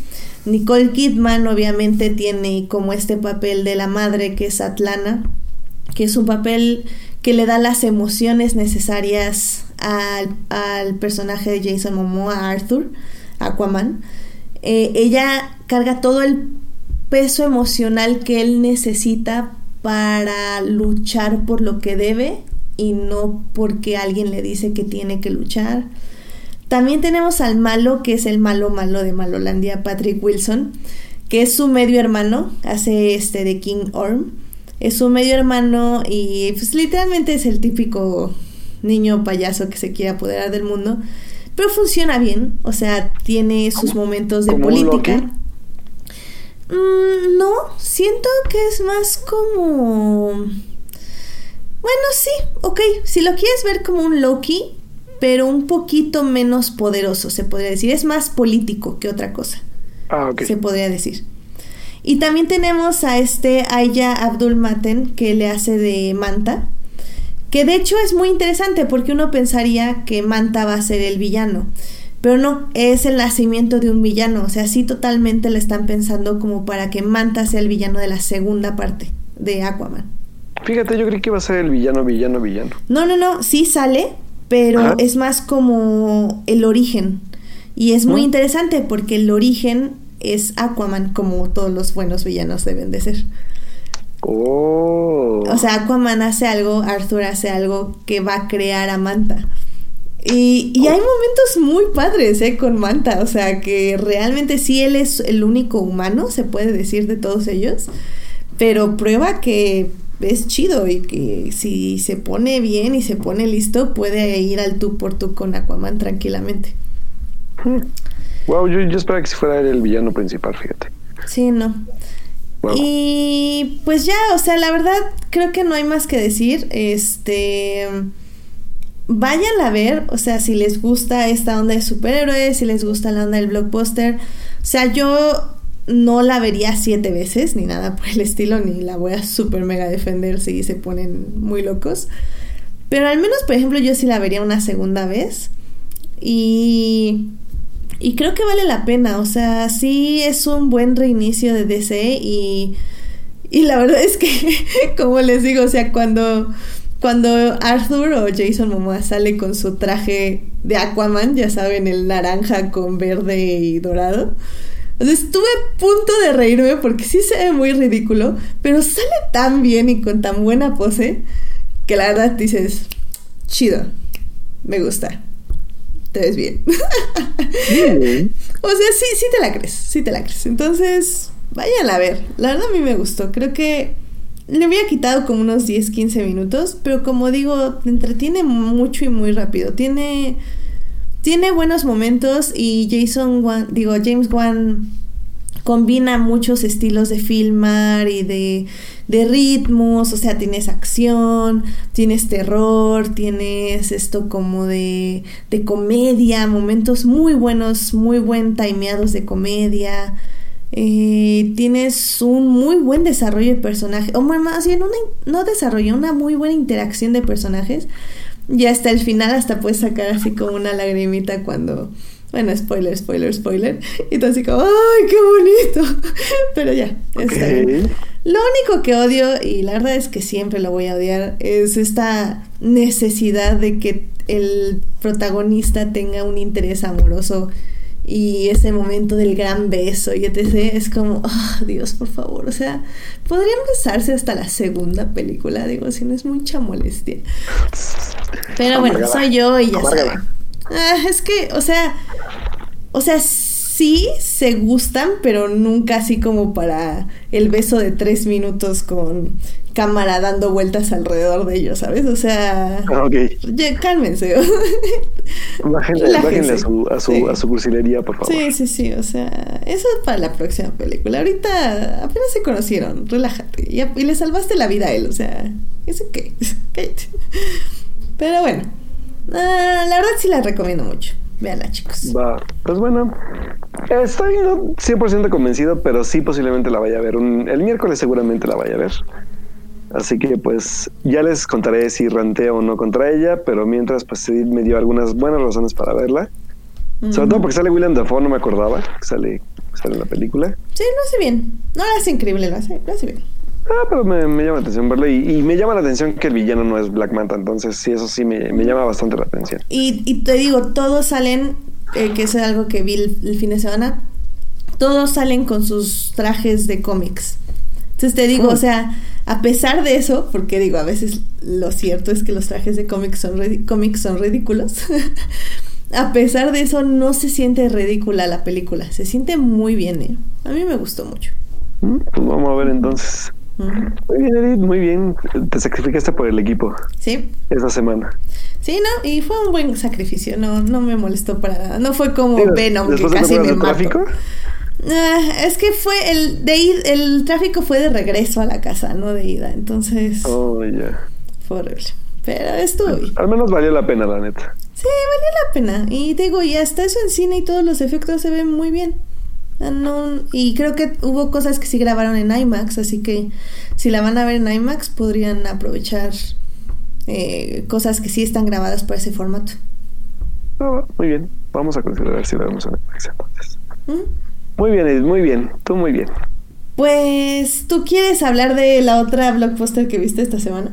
Nicole Kidman obviamente tiene como este papel de la madre que es Atlana, que es un papel que le da las emociones necesarias al, personaje de Jason Momoa, Arthur, Aquaman. Eh, ella carga todo el peso emocional que él necesita para luchar por lo que debe y no porque alguien le dice que tiene que luchar. También tenemos al malo, que es el malo malo de Malolandia, Patrick Wilson, que es su medio hermano, hace este de King Orm. Es su medio hermano y pues literalmente es el típico niño payaso que se quiere apoderar del mundo. Pero funciona bien, o sea, tiene sus momentos de política. Mm, no, siento que es más como... Bueno, sí, ok, si lo quieres ver como un Loki, pero un poquito menos poderoso, se podría decir. Es más político que otra cosa. Ah, Se podría decir. Y también tenemos a este Aya Abdul Maten que le hace de Manta. Que de hecho es muy interesante porque uno pensaría que Manta va a ser el villano. Pero no, es el nacimiento de un villano. O sea, sí totalmente le están pensando como para que Manta sea el villano de la segunda parte de Aquaman. Fíjate, yo creí que iba a ser el villano, villano, villano. No, no, no, sí sale, pero es más como el origen. Y es muy interesante porque el origen es Aquaman, como todos los buenos villanos deben de ser. Oh. O sea, Aquaman hace algo, Arthur hace algo que va a crear a Manta. Y, y, hay momentos muy padres, ¿eh? Con Manta. O sea, que realmente sí él es el único humano, se puede decir, de todos ellos. Pero prueba que es chido y que si se pone bien y se pone listo, puede ir al tú por tú con Aquaman tranquilamente. Wow, yo, yo esperaba que si fuera el villano principal, fíjate. Sí, no. Y pues ya, o sea, la verdad creo que no hay más que decir. Este vayan a ver, o sea, si les gusta esta onda de superhéroes, si les gusta la onda del blockbuster. O sea, yo no la vería siete veces, ni nada por el estilo, ni la voy a super mega defender si se ponen muy locos. Pero al menos, por ejemplo, yo sí la vería una segunda vez. Y, y creo que vale la pena. O sea, sí es un buen reinicio de DC. Y, y la verdad es que, como les digo, o sea, cuando, cuando Arthur o Jason Momoa sale con su traje de Aquaman, ya saben, el naranja con verde y dorado estuve a punto de reírme porque sí se ve muy ridículo, pero sale tan bien y con tan buena pose que la verdad dices, chido, me gusta, te ves bien. o sea, sí, sí te la crees, sí te la crees. Entonces, vayan a ver, la verdad a mí me gustó, creo que le había quitado como unos 10, 15 minutos, pero como digo, te entretiene mucho y muy rápido, tiene tiene buenos momentos y Jason Wan, digo, James Wan combina muchos estilos de filmar y de, ritmos, o sea, tienes acción, tienes terror, tienes esto como de, de comedia, momentos muy buenos, muy buen timeados de comedia. Eh, tienes un muy buen desarrollo de personajes, o más bien una, no desarrollo, una muy buena interacción de personajes y hasta el final hasta puedes sacar así como una lagrimita cuando... Bueno, spoiler, spoiler, spoiler. Y tú así como, ¡ay, qué bonito! Pero ya, está bien. Lo único que odio, y la verdad es que siempre lo voy a odiar, es esta necesidad de que el protagonista tenga un interés amoroso y ese momento del gran beso y etc. Es como, oh, Dios, por favor. O sea, podrían besarse hasta la segunda película, digo, si no es mucha molestia. Pero bueno, soy yo y ya saben. Ah, es que, o sea, o sea, sí se gustan, pero nunca así como para el beso de tres minutos con cámara dando vueltas alrededor de ellos, ¿sabes? O sea, ah, okay. cálmense. bájenle, a, su, a, su, a su cursilería, por favor. Sí, sí, sí, o sea, eso es para la próxima película. Ahorita apenas se conocieron, relájate. Y, y le salvaste la vida a él, o sea, ¿eso qué? Cállate. Pero bueno, ah, la verdad sí la recomiendo mucho. Veanla, chicos. Va, pues bueno, estoy no 100% convencido, pero sí posiblemente la vaya a ver. el miércoles seguramente la vaya a ver. Así que pues ya les contaré si ranteo o no contra ella, pero mientras pues sí me dio algunas buenas razones para verla. Sobre todo porque sale William Dafoe, no me acordaba que sale, sale en la película. Sí, lo hace bien. No lo hace increíble, lo hace, lo hace bien. Ah, pero me, llama la atención verlo y, me llama la atención que el villano no es Black Manta, entonces sí, eso sí me, llama bastante la atención. Y, y te digo, todos salen, eh, que es algo que vi el, fin de semana, todos salen con sus trajes de cómics. Entonces te digo, o sea, a pesar de eso, porque digo, a veces lo cierto es que los trajes de cómics son, cómics son ridículos. a pesar de eso, no se siente ridícula la película. Se siente muy bien, ¿eh? A mí me gustó mucho. Mm, pues vamos a ver entonces. Muy bien, Edith, muy bien. Te sacrificaste por el equipo. Sí. Esa semana. Sí, no, y fue un buen sacrificio. No, no me molestó para nada. No fue como Venom que casi me mató. tráfico? Ah, es que fue el de ir, el tráfico fue de regreso a la casa, no de ida. Entonces. Oh, ya. Fue horrible. Pero estuvo bien. Al menos valió la pena, la neta. Sí, valió la pena. Y digo, y hasta eso en cine y todos los efectos se ven muy bien. Ah, no, y creo que hubo cosas que sí grabaron en IMAX, así que si la van a ver en IMAX podrían aprovechar eh, cosas que sí están grabadas por ese formato. Ah, muy bien, vamos a considerar si la vemos en IMAX entonces. Muy bien, muy bien, tú muy bien. Pues, ¿tú quieres hablar de la otra blockbuster que viste esta semana?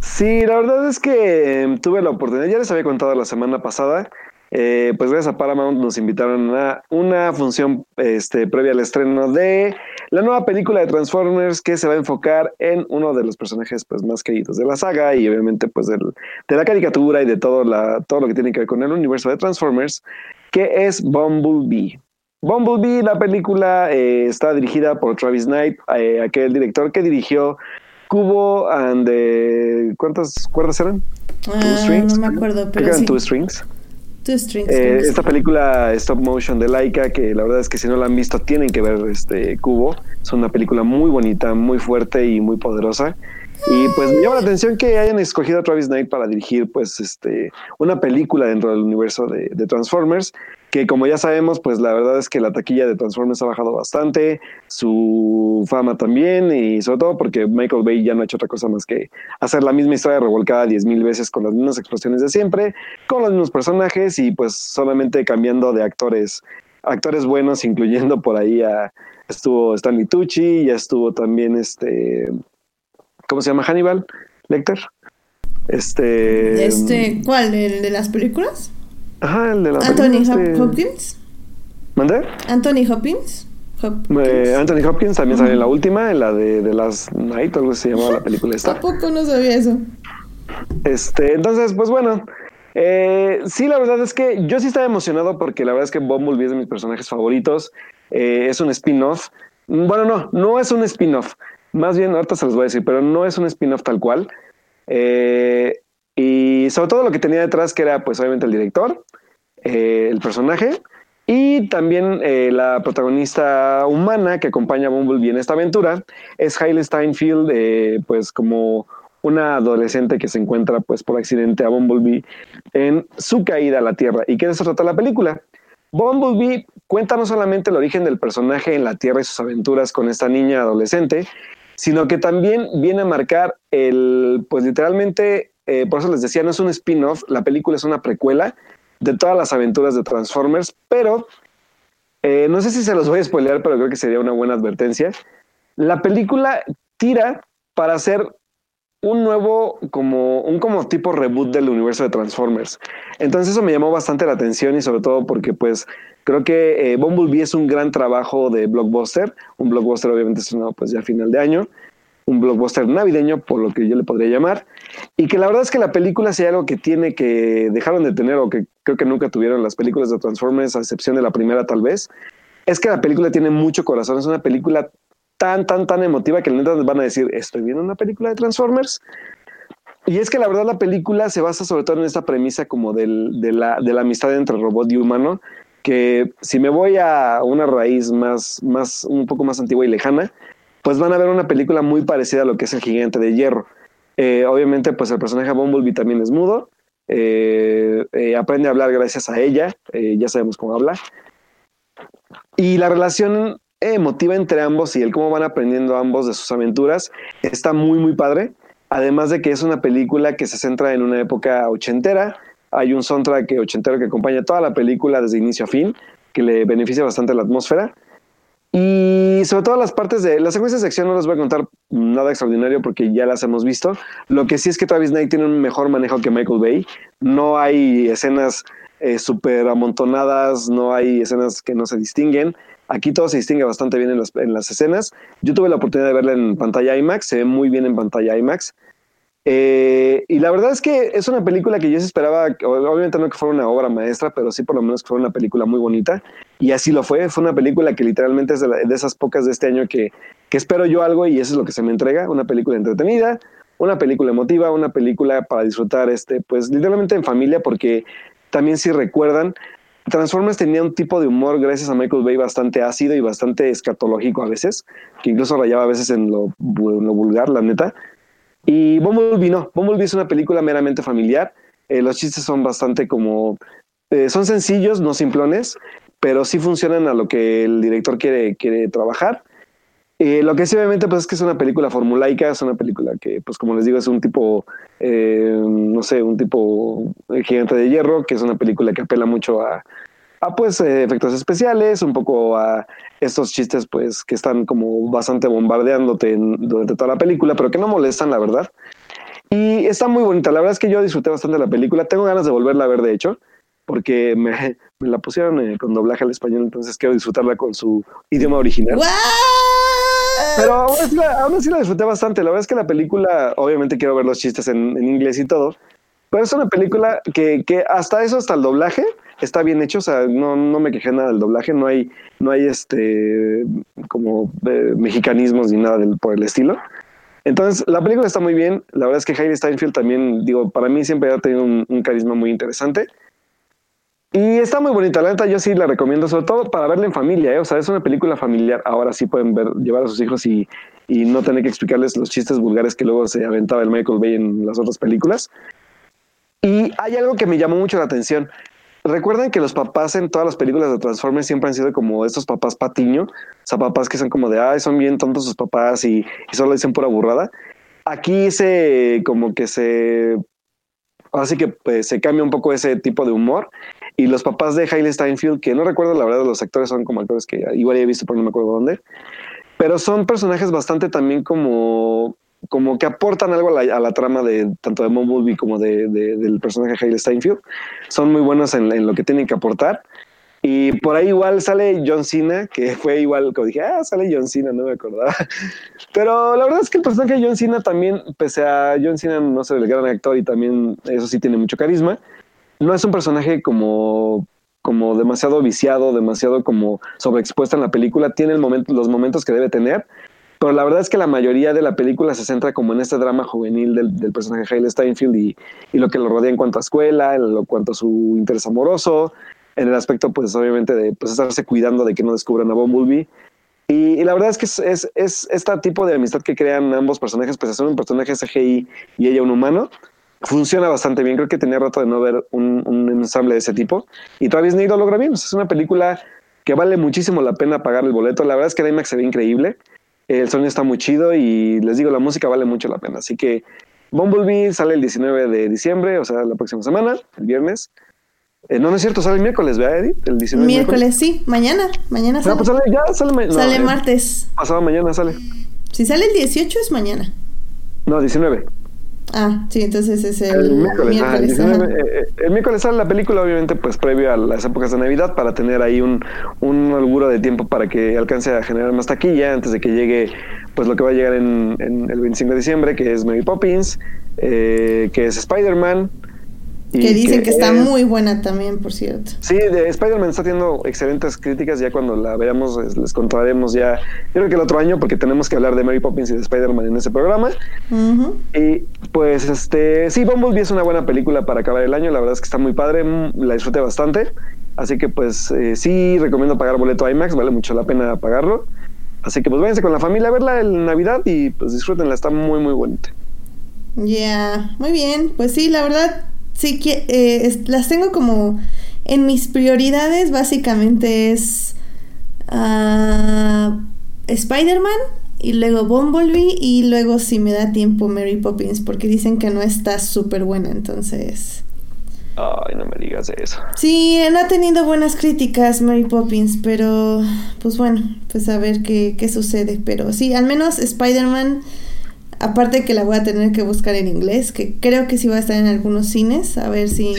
Sí, la verdad es que em, tuve la oportunidad, ya les había contado la semana pasada, eh, pues gracias a Paramount nos invitaron a una función este, previa al estreno de la nueva película de Transformers que se va a enfocar en uno de los personajes pues, más queridos de la saga y obviamente pues del, de la caricatura y de todo, la, todo lo que tiene que ver con el universo de Transformers, que es Bumblebee. Bumblebee, la película eh, está dirigida por Travis Knight, eh, aquel director que dirigió Cubo and ¿cuántas cuerdas eran? Ah, no me acuerdo, pero eran sí. Two Strings. Two Strings. Eh, esta película stop motion de Laika, que la verdad es que si no la han visto tienen que ver este Cubo. Es una película muy bonita, muy fuerte y muy poderosa. Y pues me llama la atención que hayan escogido a Travis Knight para dirigir pues este una película dentro del universo de, de, Transformers, que como ya sabemos, pues la verdad es que la taquilla de Transformers ha bajado bastante, su fama también, y sobre todo porque Michael Bay ya no ha hecho otra cosa más que hacer la misma historia revolcada diez mil veces con las mismas explosiones de siempre, con los mismos personajes y pues solamente cambiando de actores, actores buenos, incluyendo por ahí a estuvo Stanley Tucci, ya estuvo también este ¿cómo se llama? Hannibal Lecter. Este. Este, ¿cuál? ¿El de las películas? Ajá, el de la Anthony este... Hopkins. ¿Mandé? Anthony Hopkins. Hopkins. Eh, Anthony Hopkins también uh -huh. sale en la última, en la de, de las Night, algo se llamaba la película esta. Tampoco no sabía eso. Este, entonces, pues bueno. Eh, sí, la verdad es que yo sí estaba emocionado porque la verdad es que Bumblebee es de mis personajes favoritos. Eh, es un spin-off. Bueno, no, no es un spin-off. Más bien, ahorita se los voy a decir, pero no es un spin-off tal cual. Eh, y sobre todo lo que tenía detrás, que era pues obviamente el director, eh, el personaje y también eh, la protagonista humana que acompaña a Bumblebee en esta aventura, es Hailey Steinfeld, pues como una adolescente que se encuentra pues por accidente a Bumblebee en su caída a la Tierra. ¿Y qué de eso trata la película? Bumblebee cuenta no solamente el origen del personaje en la Tierra y sus aventuras con esta niña adolescente, sino que también viene a marcar el, pues literalmente, eh, por eso les decía, no es un spin-off, la película es una precuela de todas las aventuras de Transformers, pero eh, no sé si se los voy a spoilear, pero creo que sería una buena advertencia. La película tira para hacer un nuevo, como un como tipo reboot del universo de Transformers. Entonces eso me llamó bastante la atención y sobre todo porque pues creo que eh, Bumblebee es un gran trabajo de blockbuster, un blockbuster obviamente es una pues ya final de año, un blockbuster navideño por lo que yo le podría llamar y que la verdad es que la película sea algo que tiene que dejaron de tener o que creo que nunca tuvieron las películas de Transformers a excepción de la primera tal vez, es que la película tiene mucho corazón, es una película tan, tan, tan emotiva que neta van a decir, estoy viendo una película de Transformers. Y es que la verdad la película se basa sobre todo en esta premisa como del, de, la, de la amistad entre robot y humano, que si me voy a una raíz más, más, un poco más antigua y lejana, pues van a ver una película muy parecida a lo que es el gigante de hierro. Eh, obviamente, pues el personaje Bumblebee también es mudo, eh, eh, aprende a hablar gracias a ella, ya sabemos cómo habla. Y la relación emotiva entre ambos y el cómo van aprendiendo ambos de sus aventuras está muy muy padre además de que es una película que se centra en una época ochentera hay un soundtrack ochentero que acompaña toda la película desde inicio a fin que le beneficia bastante la atmósfera y sobre todo las partes de las secuencias de acción no les voy a contar nada extraordinario porque ya las hemos visto lo que sí es que Travis Knight tiene un mejor manejo que Michael Bay no hay escenas eh, súper amontonadas no hay escenas que no se distinguen Aquí todo se distingue bastante bien en las, en las, escenas. Yo tuve la oportunidad de verla en pantalla IMAX, se ve muy bien en pantalla IMAX. Eh, y la verdad es que es una película que yo esperaba, obviamente no que fuera una obra maestra, pero sí por lo menos que fuera una película muy bonita. Y así lo fue. Fue una película que literalmente es de, esas pocas de este año que, que espero yo algo y eso es lo que se me entrega. Una película entretenida, una película emotiva, una película para disfrutar, este, pues literalmente en familia, porque también si recuerdan, Transformers tenía un tipo de humor, gracias a Michael Bay, bastante ácido y bastante escatológico a veces, que incluso rayaba a veces en lo vulgar, la neta. Y Bumblebee no, Bumblebee es una película meramente familiar. Eh, los chistes son bastante como. Eh, son sencillos, no simplones, pero sí funcionan a lo que el director quiere, quiere trabajar. Eh, lo que sí, obviamente, pues es que es una película formulaica, es una película que, pues como les digo, es un tipo, no sé, un tipo gigante de hierro, que es una película que apela mucho a, a pues eh, efectos especiales, un poco a estos chistes pues que están como bastante bombardeándote durante toda la película, pero que no molestan, la verdad. Y está muy bonita, la verdad es que yo disfruté bastante la película, tengo ganas de volverla a ver de hecho, porque me, la pusieron eh, con doblaje al español, entonces quiero disfrutarla con su idioma original. Pero aún así, la, disfruté bastante. La verdad es que la película, obviamente quiero ver los chistes en, inglés y todo, pero es una película que, que, hasta eso, hasta el doblaje, está bien hecho. O sea, no, no me quejé nada del doblaje, no hay, no hay este como eh, mexicanismos ni nada del, por el estilo. Entonces, la película está muy bien. La verdad es que Jaime Steinfeld también, digo, para mí siempre ha tenido un carisma muy interesante. Y está muy bonita, la neta yo sí la recomiendo, sobre todo para verla en familia, ¿eh? o sea, es una película familiar, ahora sí pueden ver, llevar a sus hijos y, y no tener que explicarles los chistes vulgares que luego se aventaba el Michael Bay en las otras películas. Y hay algo que me llamó mucho la atención. Recuerden que los papás en todas las películas de Transformers siempre han sido como estos papás patiño, o sea, papás que son como de, ay, son bien tontos sus papás y, y solo dicen pura burrada. Aquí se, como que se, así que pues, se cambia un poco ese tipo de humor y los papás de Hailey Steinfeld, que no recuerdo la verdad, los actores son como actores que igual he visto, pero no me acuerdo dónde. Pero son personajes bastante también como, como que aportan algo a la, trama de tanto de Bumblebee como de, del personaje de Hailey Steinfeld. Son muy buenos en, lo que tienen que aportar. Y por ahí igual sale John Cena, que fue igual, como dije, ah, sale John Cena, no me acordaba. Pero la verdad es que el personaje de John Cena también, pese a John Cena no ser el gran actor y también eso sí tiene mucho carisma, no es un personaje como, como demasiado viciado, demasiado como sobreexpuesto en la película, tiene el momento, los momentos que debe tener, pero la verdad es que la mayoría de la película se centra como en este drama juvenil del, personaje Haile Steinfeld y, lo que lo rodea en cuanto a escuela, en lo cuanto a su interés amoroso, en el aspecto pues obviamente de pues, estarse cuidando de que no descubran a Bumblebee. Y, y la verdad es que es, es, es, este tipo de amistad que crean ambos personajes, pues son un personaje CGI y ella un humano, funciona bastante bien. Creo que tenía rato de no ver un, ensamble de ese tipo. Y todavía Disney lo logra bien. Es una película que vale muchísimo la pena pagar el boleto. La verdad es que el IMAX se ve increíble. El sonido está muy chido y les digo, la música vale mucho la pena. Así que Bumblebee sale el 19 de diciembre, o sea, la próxima semana, el viernes. Eh, no, no es cierto, sale el miércoles, ¿verdad, Edith? El 19 miércoles, sí, mañana, mañana sale. pues sale, ya sale, sale eh, martes. Pasado mañana sale. Si sale el 18 es mañana. No, 19. Ah, sí, entonces es el, miércoles. Eh, el, miércoles sale la película, obviamente, pues previo a las épocas de Navidad, para tener ahí un, un alburo de tiempo para que alcance a generar más taquilla antes de que llegue, pues lo que va a llegar en, el 25 de diciembre, que es Mary Poppins, eh, que es Spider-Man, que dicen que, está muy buena también, por cierto. Sí, de Spider-Man está teniendo excelentes críticas. Ya cuando la veamos, les contaremos ya. Yo creo que el otro año, porque tenemos que hablar de Mary Poppins y de Spider-Man en ese programa. Y pues, este, sí, Bumblebee es una buena película para acabar el año. La verdad es que está muy padre. Mm, la disfruté bastante. Así que, pues, eh, sí, recomiendo pagar boleto IMAX. Vale mucho la pena pagarlo. Así que, pues, váyanse con la familia a verla en Navidad y, pues, disfrútenla. Está muy, muy bonita. Ya, muy bien. Pues sí, la verdad sí que eh, las tengo como en mis prioridades básicamente es uh, Spider-Man y luego Bumblebee y luego si me da tiempo Mary Poppins porque dicen que no está súper buena entonces Ay, no me digas eso. Sí, no ha tenido buenas críticas Mary Poppins, pero pues bueno, pues a ver qué, qué sucede. Pero sí, al menos Spider-Man Aparte que la voy a tener que buscar en inglés, que creo que sí va a estar en algunos cines, a ver si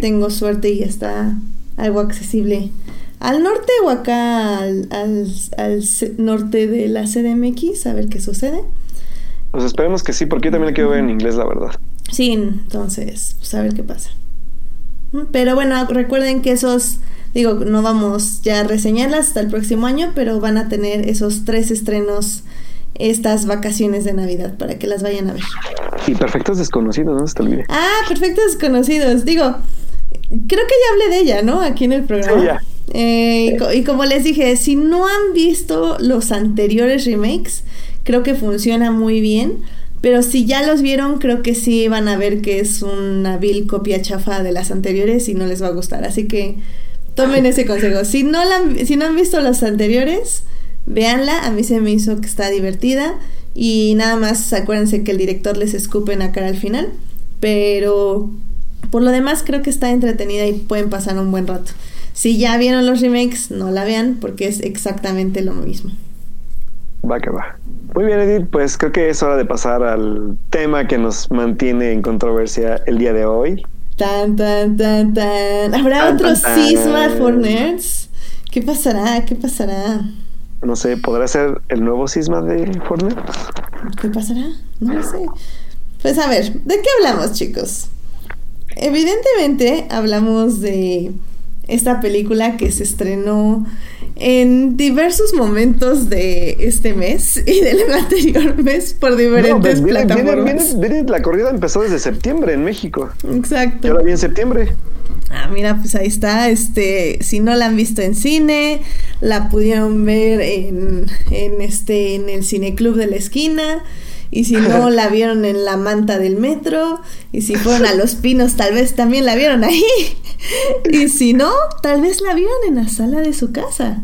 tengo suerte y está algo accesible. ¿Al norte o acá al, norte de la CDMX? A ver qué sucede. Pues esperemos que sí, porque yo también la quiero ver en inglés, la verdad. Sí, entonces, pues a ver qué pasa. Pero bueno, recuerden que esos, digo, no vamos ya a reseñarlas hasta el próximo año, pero van a tener esos tres estrenos estas vacaciones de Navidad para que las vayan a ver. Y Perfectos Desconocidos, no se te olvide. Ah, Perfectos Desconocidos. Digo, creo que ya hablé de ella, ¿no? Aquí en el programa. Eh, y, como les dije, si no han visto los anteriores remakes, creo que funciona muy bien. Pero si ya los vieron, creo que sí van a ver que es una vil copia chafa de las anteriores y no les va a gustar. Así que tomen ese consejo. Si no, la, si no han visto los anteriores, Véanla, a mí se me hizo que está divertida y nada más acuérdense que el director les escupe en la cara al final, pero por lo demás creo que está entretenida y pueden pasar un buen rato. Si ya vieron los remakes, no la vean porque es exactamente lo mismo. Va que va. Muy bien, Edith, pues creo que es hora de pasar al tema que nos mantiene en controversia el día de hoy. Tan, tan, tan, tan. ¿Habrá otro cisma for nerds? ¿Qué pasará? ¿Qué pasará? No sé, ¿podrá ser el nuevo cisma de Fortnite? ¿Qué pasará? No lo sé. Pues a ver, ¿de qué hablamos, chicos? Evidentemente hablamos de esta película que se estrenó en diversos momentos de este mes y del anterior mes por diferentes no, viene, plataformas. Viene, viene, la corrida empezó desde septiembre en México. Exacto. Yo la vi en septiembre. Ah, mira, pues ahí está. Este, si no la han visto en cine, la pudieron ver en, en este, en el cineclub de la esquina. Y si no la vieron en la manta del metro, y si fueron a Los Pinos, tal vez también la vieron ahí. Y si no, tal vez la vieron en la sala de su casa.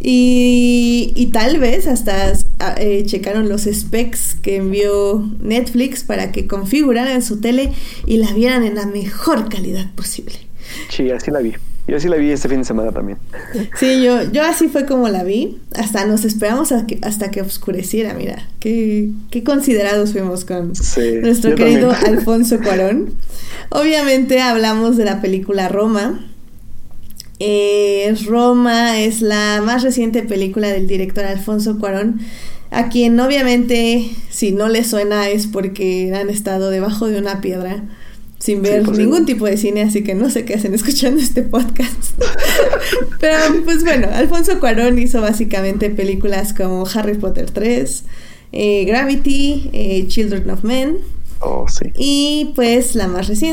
Y, y tal vez hasta eh, checaron los specs que envió Netflix para que configuraran su tele y la vieran en la mejor calidad posible. Sí, así la vi. Yo así la vi este fin de semana también. Sí, yo, yo así fue como la vi. Hasta nos esperamos a que, hasta que oscureciera, mira. Qué, qué considerados fuimos con Sí, nuestro querido también. Alfonso Cuarón. Obviamente hablamos de la película Roma. Eh, Roma es la más reciente película del director Alfonso Cuarón, a quien obviamente si no le suena es porque han estado debajo de una piedra sin ver ningún tipo de cine, así que no sé qué hacen escuchando este podcast. Pero pues bueno, Alfonso Cuarón hizo básicamente películas como Harry Potter 3, eh, Gravity, eh, Children of Men Oh, sí. y pues la más reciente.